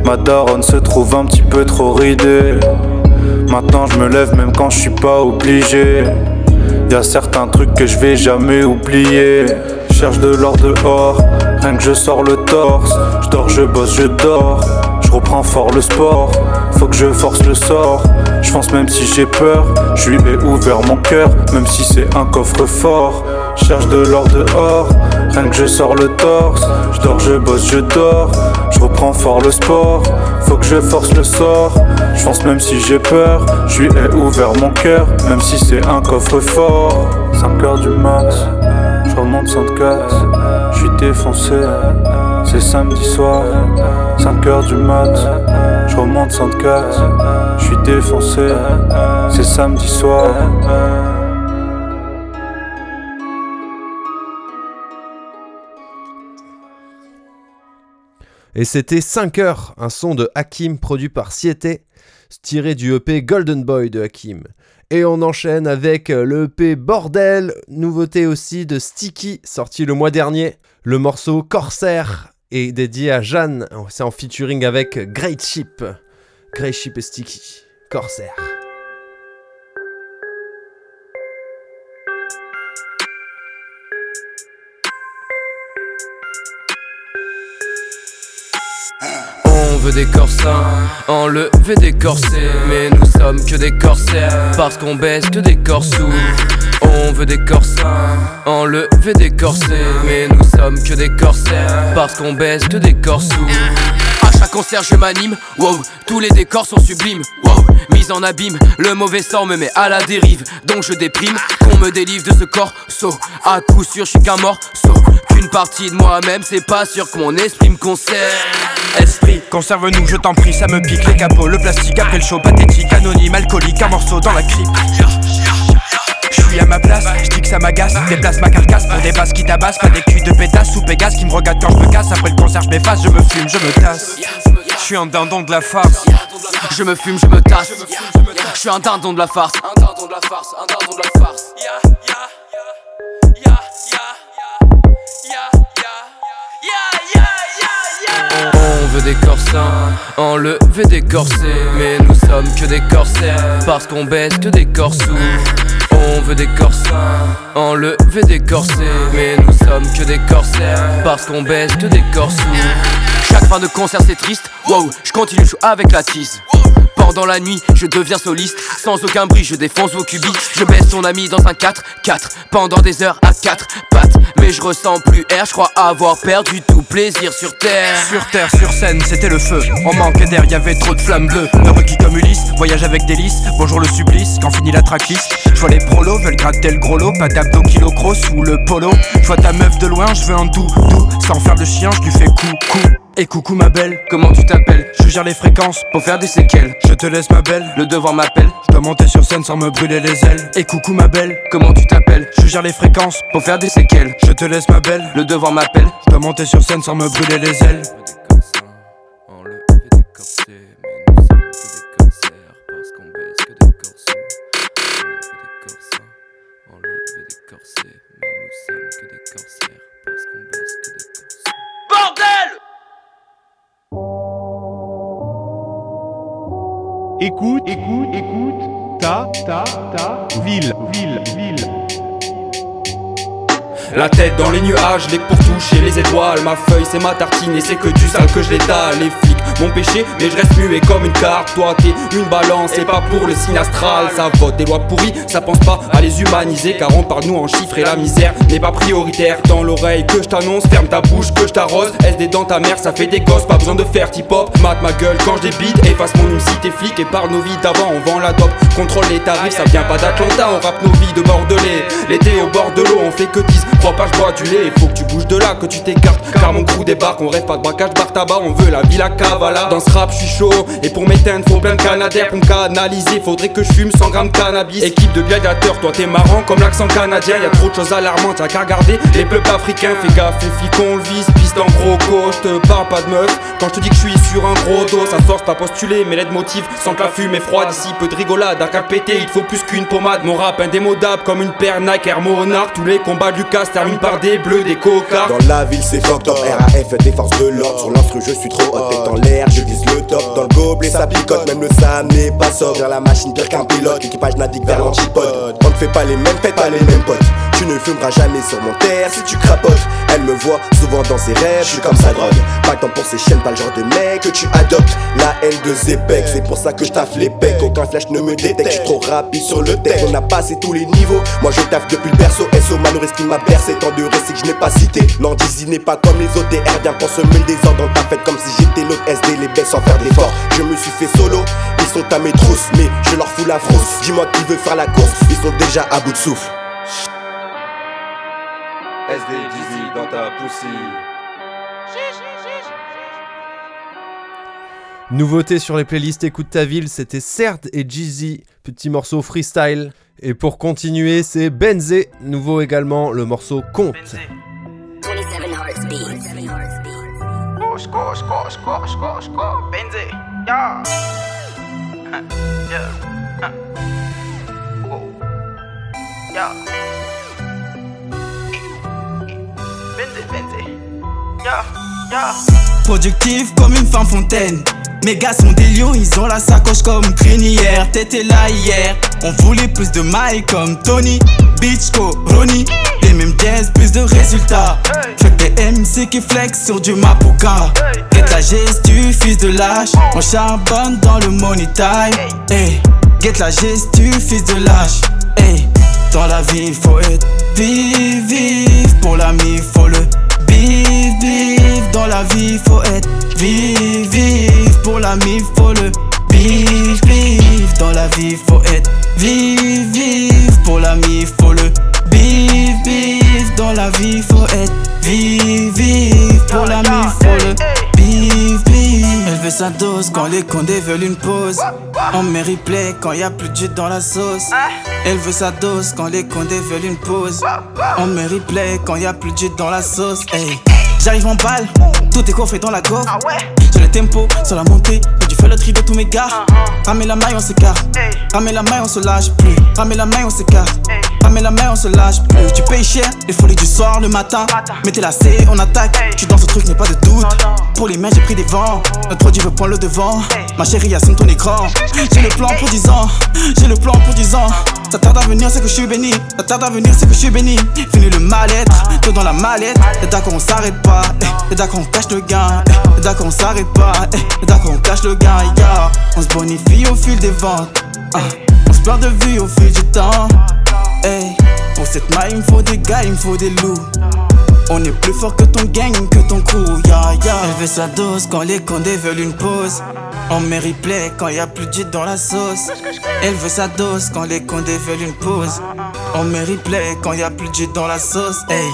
Ma daronne se trouve un petit peu trop ridée. Maintenant je me lève même quand je suis pas obligé. Y a certains trucs que je vais jamais oublier. Cherche de l'or dehors, rien que je sors le torse. Je dors, je bosse, je dors. Je reprends fort le sport. faut que je force le sort. Je pense même si j'ai peur, je lui ai ouvert mon cœur, même si c'est un coffre fort. Cherche de l'or dehors, rien que je sors le torse. Je dors, je bosse, je dors, je reprends fort le sport. Faut que je force le sort, je pense même si j'ai peur, je lui ai ouvert mon cœur, même si c'est un coffre fort. 5 heures du mat, je remonte 104, je suis défoncé. C'est samedi soir, 5 heures du mat, je remonte 104, je suis défoncé. C'est samedi soir. Et c'était 5 heures, un son de Hakim produit par Siete, tiré du EP Golden Boy de Hakim. Et on enchaîne avec le EP Bordel, nouveauté aussi de Sticky, sorti le mois dernier. Le morceau Corsair est dédié à Jeanne, c'est en featuring avec Great Ship. Great Ship et Sticky, Corsair. Veut des corsins, enlever des corsets Mais nous sommes que des corsaires. Parce qu'on baisse que des corsous On veut des corsins, enlever des corsets Mais nous sommes que des corsaires. Parce qu'on baisse que des corsous à chaque concert je m'anime, wow, tous les décors sont sublimes, wow, mise en abîme, le mauvais sort me met à la dérive, donc je déprime, qu'on me délivre de ce corps, so, à coup sûr je suis qu'un mort, so, qu'une partie de moi-même, c'est pas sûr que mon esprit me concerne. Esprit, conserve-nous, je t'en prie, ça me pique. Les capots, le plastique après le show, pathétique, anonyme, alcoolique, un morceau dans la crypte. Suis à ma place, je dis que ça m'agace, déplace ma carcasse pour des basses qui tabassent, pas des culs de pétasse ou Pégase qui me regardent quand je me casse, après le concert je m'efface, je me fume, je me tasse. Je suis un dindon de la farce. Je me fume, je me tasse. Je suis un dindon de la farce. Un dindon de la farce, un dindon de la farce. On veut des corsins, enlever des corsets Mais nous sommes que des corsaires Parce qu'on baisse que des corsous On veut des corsins, enlever des corsets. Mais nous sommes que des corsaires Parce qu'on baisse que des corsous Chaque fin de concert c'est triste, wow, je continue, je avec la tisse pendant la nuit, je deviens soliste. Sans aucun bruit, je défonce vos cubis. Je baisse ton ami dans un 4-4. Pendant des heures à 4 pattes. Mais je ressens plus air, je crois avoir perdu tout plaisir sur terre. Sur terre, sur scène, c'était le feu. On manquait d'air, y'avait trop de flammes bleues. Heureux qui comme Ulysse, voyage avec délice. Bonjour le supplice, quand finit la tracklist. Je vois les prolos, veulent gratter le gros lot. Pas d'abdos kilo gros sous le polo. Je vois ta meuf de loin, je veux un doux, doux. Sans faire le chien, je lui fais coucou. Et coucou ma belle, comment tu t'appelles? Je gère les fréquences pour faire des séquelles. Je te laisse ma belle, le devoir m'appelle. Je dois monter sur scène sans me brûler les ailes. Et coucou ma belle, comment tu t'appelles? Je gère les fréquences pour faire des séquelles. Je te laisse ma belle, le devoir m'appelle. Je dois monter sur scène sans me brûler les ailes. Bordel Écoute, écoute, écoute, ta, ta, ta, ville, ville, ville. La tête dans les nuages, les pour toucher les étoiles. Ma feuille c'est ma tartine et c'est que du sale que je l'étale. Les flics m'ont péché, mais je reste muet comme une carte. Toi t'es une balance, c'est pas pour le signe astral. Ça vote des lois pourries, ça pense pas à les humaniser. Car on parle nous en chiffres et la misère n'est pas prioritaire. Dans l'oreille que je t'annonce, ferme ta bouche que je t'arrose. SD dans ta mère, ça fait des gosses, pas besoin de faire hip-hop. Mate ma gueule quand je débite, efface mon si t'es flic et parle nos vies d'avant. On vend la dope, contrôle les tarifs, ça vient pas d'Atlanta. On rappe nos vies de bordelais. L'été au bord de l'eau, on fait que 10 Crois pas, je bois du lait, faut que tu bouges de là, que tu t'écartes. Car mon crew débarque, on rêve pas de braquage, bar tabac, on veut la villa cavala. Dans ce rap, je suis chaud, et pour m'éteindre, faut plein de canadaires. Pour me canaliser, faudrait que je fume 100 grammes de cannabis. Équipe de gladiateurs, toi t'es marrant comme l'accent canadien. Y a trop de choses alarmantes, y'a qu'à regarder les peuples africains. Fais gaffe, les flics, le vise, piste en gros je te parle pas de meuf. Quand je te dis que je suis sur un gros dos, ça force pas postuler, mais l'aide motive sans que la fume est froide. Ici, peu de rigolade, à péter, il faut plus qu'une pommade. Mon rap indémodable comme une paire Nike Air Monarch. Tous les combats de Lucas terminent par des bleus, des cocards. Dans la ville c'est fucked up, RAF des forces de l'ordre. Sur l'instru je suis trop hot, tête en l'air, je vise le top. Dans le gobelet ça picote, même le Sam n'est pas sobre. Vers la machine pire qu'un pilote, l'équipage navigue vers l'antipode. On ne fait pas les mêmes fêtes, pas les mêmes potes Tu ne fumeras jamais sur mon terre si tu crapotes. Elle me voit souvent dans ses rêves, je suis comme sa drogue. Pas le temps pour ces chaînes, pas le genre de mec que tu adoptes. La haine de Zepec, c'est pour ça que je taffe les pecs. Aucun flash ne me détecte, je suis trop rapide sur le texte. On a passé tous les niveaux. Moi je taffe depuis le berceau. SO Manoris qui m'a bercé. Tant de récits que je n'ai pas cité. L'andizi n'est pas comme les OTR. Viens qu'on se met le désordre dans ta fête comme si j'étais l'autre SD. Les baisses sans faire d'efforts. Je me suis fait solo. Ils sont à mes trousses, mais je leur fous la frousse. Dis-moi qui veut faire la course. Ils sont déjà à bout de souffle. SD Dizzy dans ta poussie. Nouveauté sur les playlists Écoute ta ville, c'était Cerd et Jeezy, petit morceau freestyle. Et pour continuer, c'est Benzé, nouveau également, le morceau Compte. 27 *laughs* *laughs* Yeah, yeah. Productif comme une femme fontaine. Mes gars sont des lions, ils ont la sacoche comme crinière. T'étais là hier, on voulait plus de mailles comme Tony, Bichko, Ronnie. Les mêmes jazz, plus de résultats. Que des MC qui flex sur du Mapuka. Get la gestu, fils de lâche. On charbonne dans le money time. Hey, get la gestu, fils de lâche. Hey, dans la vie, faut être vive, vive. Pour l'ami, faut le Vive, vive, dans la vie faut être Vive, vive, pour l'ami faut le Vive, vive, dans la vie faut être Vive, vive, pour l'ami faut le Vive, vive, dans la vie faut être Vive, vive, pour l'ami faut le Vive, sa dose quand les condés veulent une pause. On met replay quand y a plus de dans la sauce. Elle veut sa dose quand les condés veulent une pause. On met replay quand y a plus de dans la sauce. J'arrive en balle, tout est coffré dans la Sur le tempo, sur la montée, j'ai dû faire le tri de tous mes gars. Ramène la maille, on s'écarte. Ramène la maille, on se lâche plus. Ramène la maille, on s'écarte. Ramène la maille, on se lâche plus. Tu payes cher, les folies du soir, le matin. Mettez la C, on attaque. Tu dans ce truc, n'est pas de doute. Pour les mains, j'ai pris des vents. Notre produit veut prendre le devant. Ma chérie, assume ton écran. J'ai le plan pour 10 ans. J'ai le plan pour 10 ans. Ça tarde à venir, c'est que je suis béni. Ça tarde à venir, c'est que je suis béni. Fini le mal-être, tout dans la mallette. Et d'accord, on s'arrête pas. Et d'accord, on cache le gain. Et d'accord, on s'arrête d'accord, on cache le yeah. On se bonifie au fil des ventes Ah, On se perd de vue au fil du temps Hey, Pour cette maille, il me faut des gars, il me faut des loups on est plus fort que ton gang, que ton crew. Elle veut sa dose quand les condés veulent une pause. On met replay quand y a plus de dans la sauce. Elle veut sa dose quand les condés veulent une pause. On met replay quand y a plus de dans la sauce. Hey.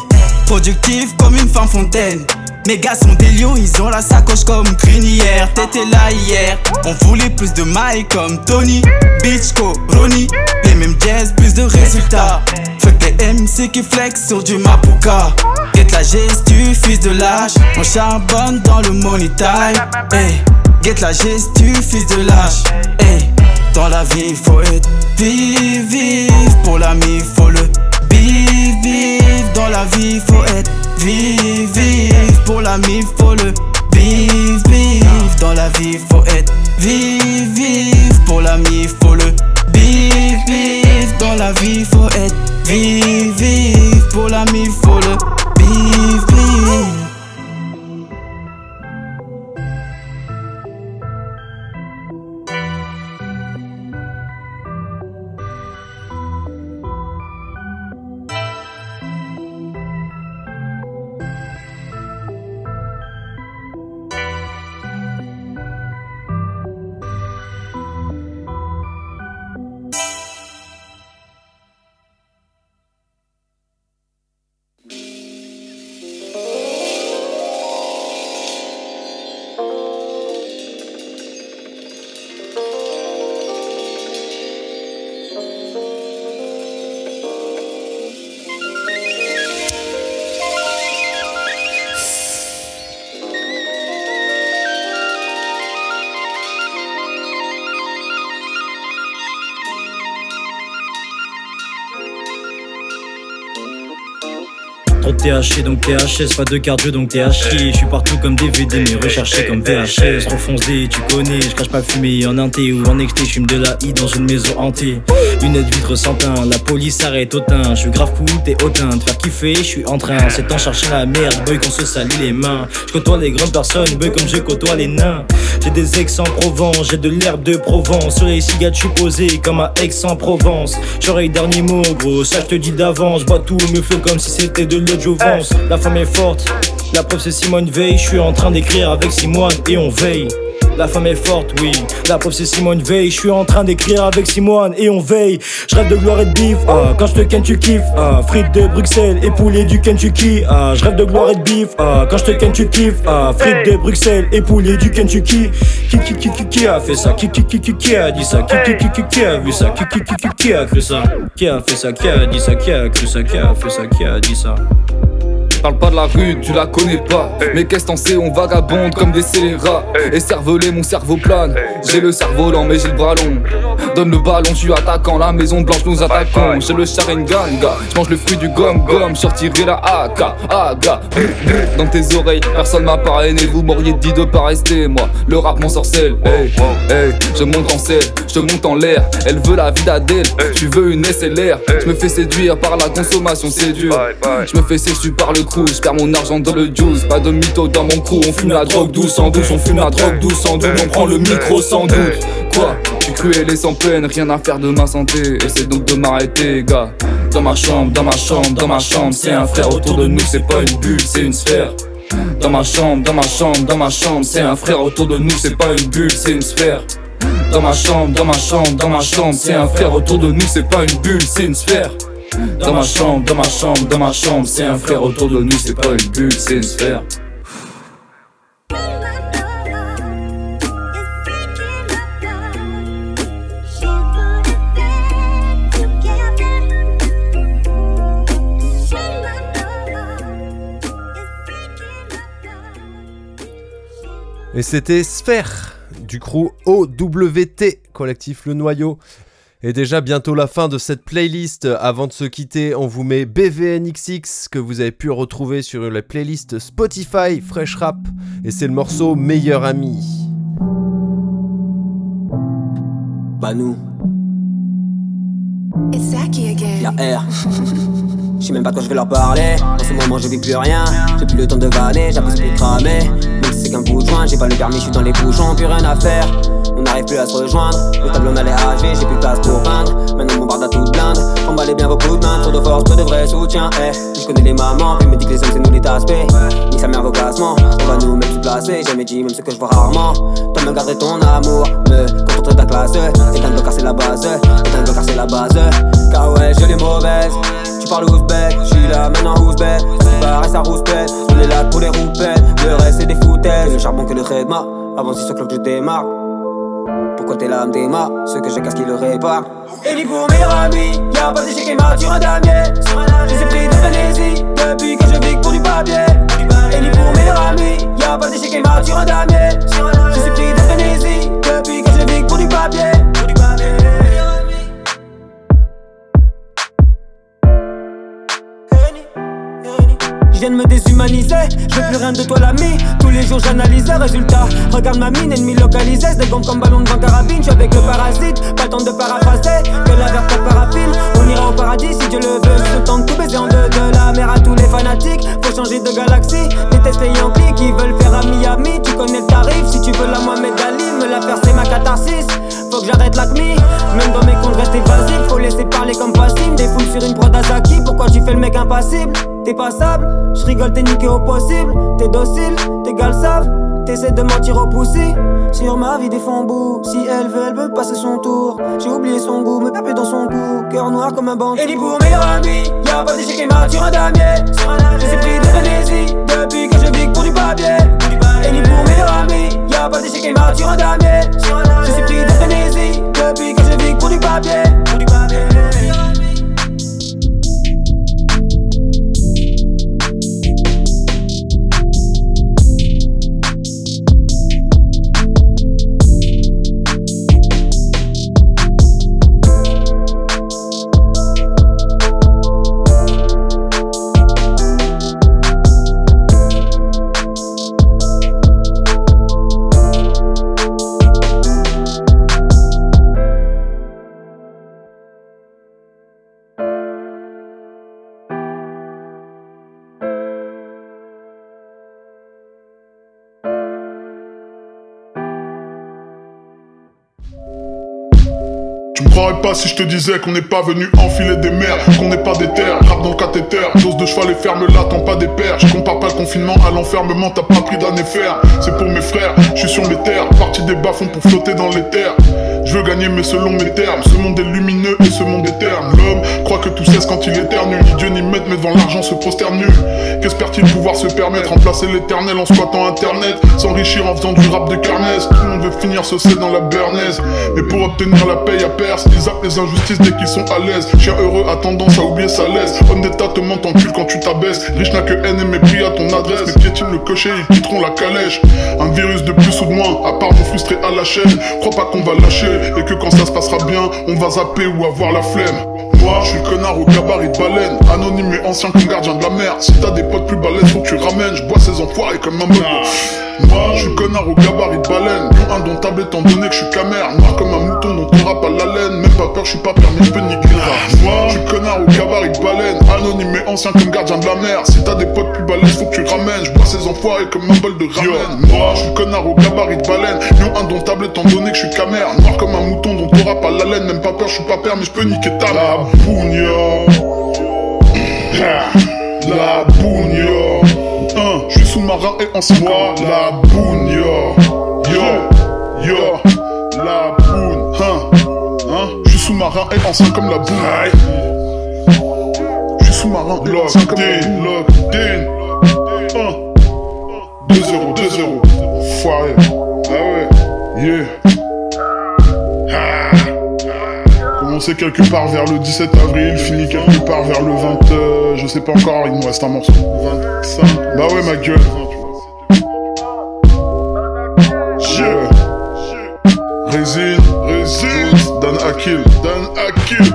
Productif comme une femme fontaine. Mes gars sont des lions, ils ont la sacoche comme crinière. T'étais là hier, on voulait plus de mailles comme Tony, Bichko, Ronnie. Les mêmes jazz, plus de résultats. Fuck les MC qui flex sur du Mapuka. Get la gestu, fils de lâche. On charbonne dans le money time. Hey, get la gestu, fils de lâche. Hey, dans la vie faut être vive, vive. Pour l'ami faut le vive, vive. Dans la vie faut être vive, vive. Pour l'ami faut le vive, vive. Dans la vie faut être vive, vive. Pour l'ami faut le vive, vive. Dans la vie faut être vive, vive. Pour l'ami faut le vive. Donc THS, pas de cardio donc THC. Je suis partout comme DVD mais recherché comme VHS. Refoncé, tu connais, je crache pas fumée en inté ou en exté, je de la I dans une maison hantée. Lunettes vitre sans la police arrête au teint. Je suis grave cool, t'es hautain, te faire kiffer, je suis en train. C'est temps chercher la merde, boy qu'on se salit les mains. Je côtoie les grandes personnes, boy comme je côtoie les nains. J'ai des ex en Provence, j'ai de l'herbe de Provence. Sur les cigarettes, je suis posé comme à Aix-en-Provence. J'aurai le dernier mot, gros, ça je te dis d'avance. Bois tout me flot comme si c'était de l'eau La femme est forte, la preuve c'est Simone Veil. Je suis en train d'écrire avec Simone et on veille. La femme est forte, oui. La preuve c'est Simone Veil. Je suis en train d'écrire avec Simone et on veille. Je rêve de gloire et de bif. Ah, quand je te ken, tu kiffes. Ah, frites de Bruxelles et poulet du Kentucky. Ah, je rêve de gloire et de bif. Ah, quand je te ken, tu kiffes. Ah, frites de Bruxelles et poulet du Kentucky. Qui qui qui qui qui a fait ça? Qui qui qui qui qui a dit ça? Qui qui qui qui qui a vu ça? Qui qui qui qui qui a cru ça? Qui a fait ça? Qui a dit ça? Qui a cru ça Qui a fait ça? Qui a dit ça? Parle pas de la rue, tu la connais pas. Mais qu'est-ce t'en sais, on vagabonde comme des scélérats. Et cervelé, mon cerveau plane. J'ai le cerveau lent, mais j'ai le bras long. Donne le ballon, je suis attaquant. La maison blanche, nous attaquons. J'ai le Sharingan, gars. J'mange le fruit du gomme-gomme. Sortirai la AK, aga. Dans tes oreilles, personne m'a parrainé. Vous m'auriez dit de pas rester, moi. Le rap sorcelle Hey, hey, je monte en selle, je monte en l'air. Elle veut la vie d'Adèle, tu veux une SLR. Je me fais séduire par la consommation, c'est dur. Je me fais séduire par le crew, je perds mon argent dans le juice. Pas de mytho dans mon crew, on fume la drogue douce en douce, on fume la drogue douce en douce, on prend le micro sans doute. Quoi? Tu cruel et sans peine, rien à faire de ma santé. Essaie donc de m'arrêter, gars. Dans ma chambre, dans ma chambre, dans ma chambre, c'est un frère autour de nous, c'est pas une bulle, c'est une sphère. Dans ma chambre, dans ma chambre, dans ma chambre, c'est un frère autour de nous, c'est pas une bulle, c'est une sphère. Dans ma chambre, dans ma chambre, dans ma chambre, c'est un frère autour de nous, c'est pas une bulle, c'est une sphère. Dans ma chambre, dans ma chambre, dans ma chambre, c'est un frère autour de nous, c'est pas une bulle, c'est une sphère. Et c'était Sphère du crew OWT, collectif Le Noyau. Et déjà bientôt la fin de cette playlist. Avant de se quitter, on vous met BVNXX que vous avez pu retrouver sur la playlist Spotify Fresh Rap. Et c'est le morceau Meilleur Ami. Bah nous. Y'a R. Je sais même pas quand je vais leur parler. En ce moment, je vis plus rien. J'ai plus le temps de valer, j'ai plus cramer. Même si c'est qu'un bout de joint, j'ai pas le permis, je suis dans les bouchons, plus rien à faire. On n'arrive plus à se rejoindre. Le tableau on allait AG, j'ai plus de place pour peindre. Maintenant, mon barde à toute blinde. Emballez bien vos coups de main, trop de force, peu de vrai soutien. Eh, je connais les mamans, puis me dit que les hommes, c'est nous les taspés. Ni sa mère vos classements, on va nous mettre tout placé. Jamais dit, même ce que je vois rarement. Toi, me garder ton amour, me contenter ta classe. Éteindre le car, c'est la base. Éteindre le car, c'est la base. Car ouais, je l'ai mauvaise. Tu parles ouzbek, j'suis là maintenant ouzbek. Tu parais ça rouspète, on est là pour les roupettes. Le reste, c'est des foutaises. Le charbon que le redma, avant c'est sûr que je démarre. T'es là, m'déma Ce que je casse qui le répare. Et ni pour meilleur ami, y'a pas d'échec et mat sur un damier. Je ai pris de frénésie depuis que je vis pour du papier. Et ni pour meilleur ami, y'a pas d'échec et mat sur un damier. Je suis pris de frénésie depuis que je vis pour du papier. Je viens de me déshumaniser, je veux plus rien de toi l'ami. Tous les jours j'analyse les résultats. Regarde ma mine, ennemi localisé. Des gants comme ballon devant carabine, je avec le parasite. Pas le temps de paraphraser, que la verre pas paraffine On ira au paradis si Dieu le veut. Je temps de tout baiser en deux de la mer à tous les fanatiques. Faut changer de galaxie, déteste les Yankees qui veulent faire à Miami. Tu connais le tarif, si tu veux la Ali C'est ma catharsis Faut que j'arrête l'acme, même dans mes comptes reste évasif Faut laisser parler comme passible, des foules sur une prod Azaki Pourquoi tu fais le mec impassible? T'es passable, je rigole, t'es niqué au possible. T'es docile, tes savent. T'essaies de mentir au poussi. Sur ma vie des bout Si elle veut, elle veut passer son tour. J'ai oublié son goût, me taper dans son cou. Cœur noir comme un bandit. Et ni pour meilleur ami, y'a pas d'échec et mat sur un damier. J'ai pris de frénésie depuis que je vis pour du papier. Ni pour meilleur ami, y'a pas d'échec mat sur un damier. Je suis pris de frénésie depuis que je vis pour du papier. pas si je te disais qu'on n'est pas venu enfiler des mers, qu'on n'est pas des terres, rap dans le cathéter, dose de cheval et ferme là, t'en pas des pères. Je compare pas le confinement à l'enfermement, t'as pas pris d'année faire. C'est pour mes frères, je suis sur mes terres, parti des bas pour flotter dans les terres. Je veux gagner mais selon mes termes. Ce monde est lumineux et ce monde est terne. L'homme croit que tout cesse quand il éternue Ni Dieu ni maître mais devant l'argent se prosterne nu Qu'espère-t-il pouvoir se permettre? Remplacer l'éternel en squattant internet. S'enrichir en faisant du rap de carnesse. Tout le monde veut finir set dans la bernaise. Mais pour obtenir la paye à perse Ils zappent les injustices dès qu'ils sont à l'aise Chien heureux a tendance à oublier sa laisse Homme d'état te ment en cul quand tu t'abaisses Riche n'a que haine et mépris à ton adresse Mais piétine le cocher, ils quitteront la calèche Un virus de plus ou de moins À part mon frustré à la chaîne Crois pas qu'on va lâcher et que quand ça se passera bien, on va zapper ou avoir la flemme. Moi, je suis le connard au gabarit de baleine, anonyme et ancien comme gardien de la mer. Si t'as des potes plus balèzes, faut que tu ramènes. Je bois ces enfoirés comme un mode. Moi, je suis connard au gabarit de baleine, non indomptable étant donné que je suis camère. Noir comme un mouton dont on rappe à la laine. Même pas peur, je suis pas permis, je peux niquer Moi, je suis connard au gabarit de baleine, anonyme et ancien comme gardien de la mer. Si t'as des potes plus balèzes, faut que tu ramènes. Je bois ces enfoirés comme un bol de ramen. Moi, je suis connard au gabarit de baleine, non indomptable étant donné que je suis camère. Noir comme un mouton dont on rappe à la laine. Même pas peur, je suis pas père, mais je peux niquer ta la La bougna. Sous-marin et en soi La boune, yo. Yo, yo. La boune, hein. Hein, je suis sous-marin et ancien comme la boune. Je suis sous-marin et ancien comme la boune. Locked in. Hein. 2-0, 2-0. Foiré. Ah ouais. Yeah. Ah. Commencé quelque part vers le 17 avril, fini quelque part vers le 20, euh, je sais pas encore, il me reste un morceau. 25. Bah ouais, ma gueule. Résine, résine. Dan Akil, Dan Akil.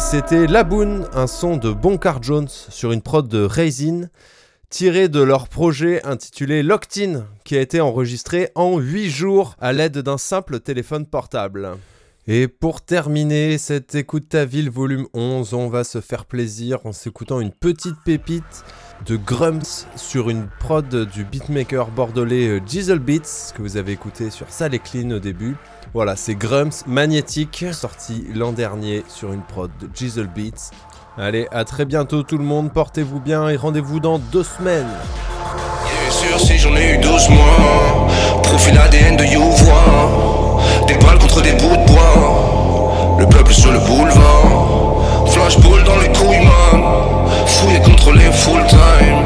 Et c'était La Boone, un son de Boncar Jones sur une prod de Raisin, tiré de leur projet intitulé Locked qui a été enregistré en 8 jours à l'aide d'un simple téléphone portable. Et pour terminer cette Écoute ta ville volume 11, on va se faire plaisir en s'écoutant une petite pépite de Grumps sur une prod du beatmaker bordelais euh, Diesel Beats que vous avez écouté sur Sale et Clean au début. Voilà, c'est Grumps Magnétique sorti l'an dernier sur une prod de Diesel Beats. Allez, à très bientôt tout le monde, portez-vous bien et rendez-vous dans deux semaines. J'en ai eu 12 mois, profil ADN de Youvois, des balles contre des bouts de bois, le peuple sur le boulevard, flashball dans les couilles, man, fouillé contrôlé full time,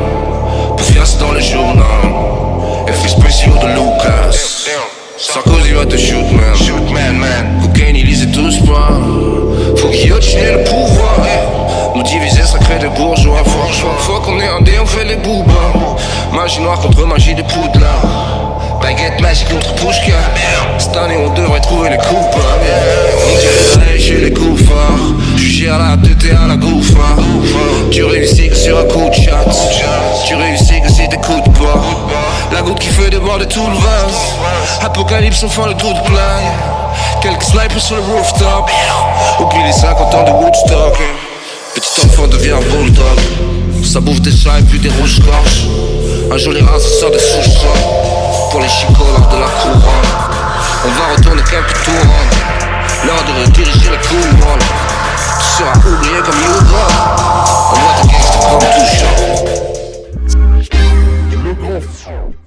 Poufias dans le journal, effets spéciaux de Lucas. Sarkozy va te shoot man, shoot man, man. Cocaine, ils lisaient tous pas, faut qu'il ait le pouvoir. Nous diviser, ça crée des bourgeois. Faut, faut qu'on ait un dé, on fait les boubas. Magie noire contre magie de poudlard. Baguette magique contre Pushka. Cette année, on devrait trouver les coupables. On dirait chez les koufars. Jugé à la tête et à la gouffa. Tu réussis que sur un coup de chat. Tu réussis que si t'écoutes pas. La goutte qui fait déborder tout le vase. Apocalypse, enfin le trou de plaie. Quelques snipers sur le rooftop. Oublie les 50 ans de Woodstock. Petit enfant devient un bulldog. Ça bouffe des chats et puis des rouges-gorges. Un joli rat se sort des souches Pour les chicots lors de la couronne. On va retourner quelques tours. L'heure de rediriger le couronne. Tu seras oublié comme Yuga. On voit tes gangsters comme toujours. Le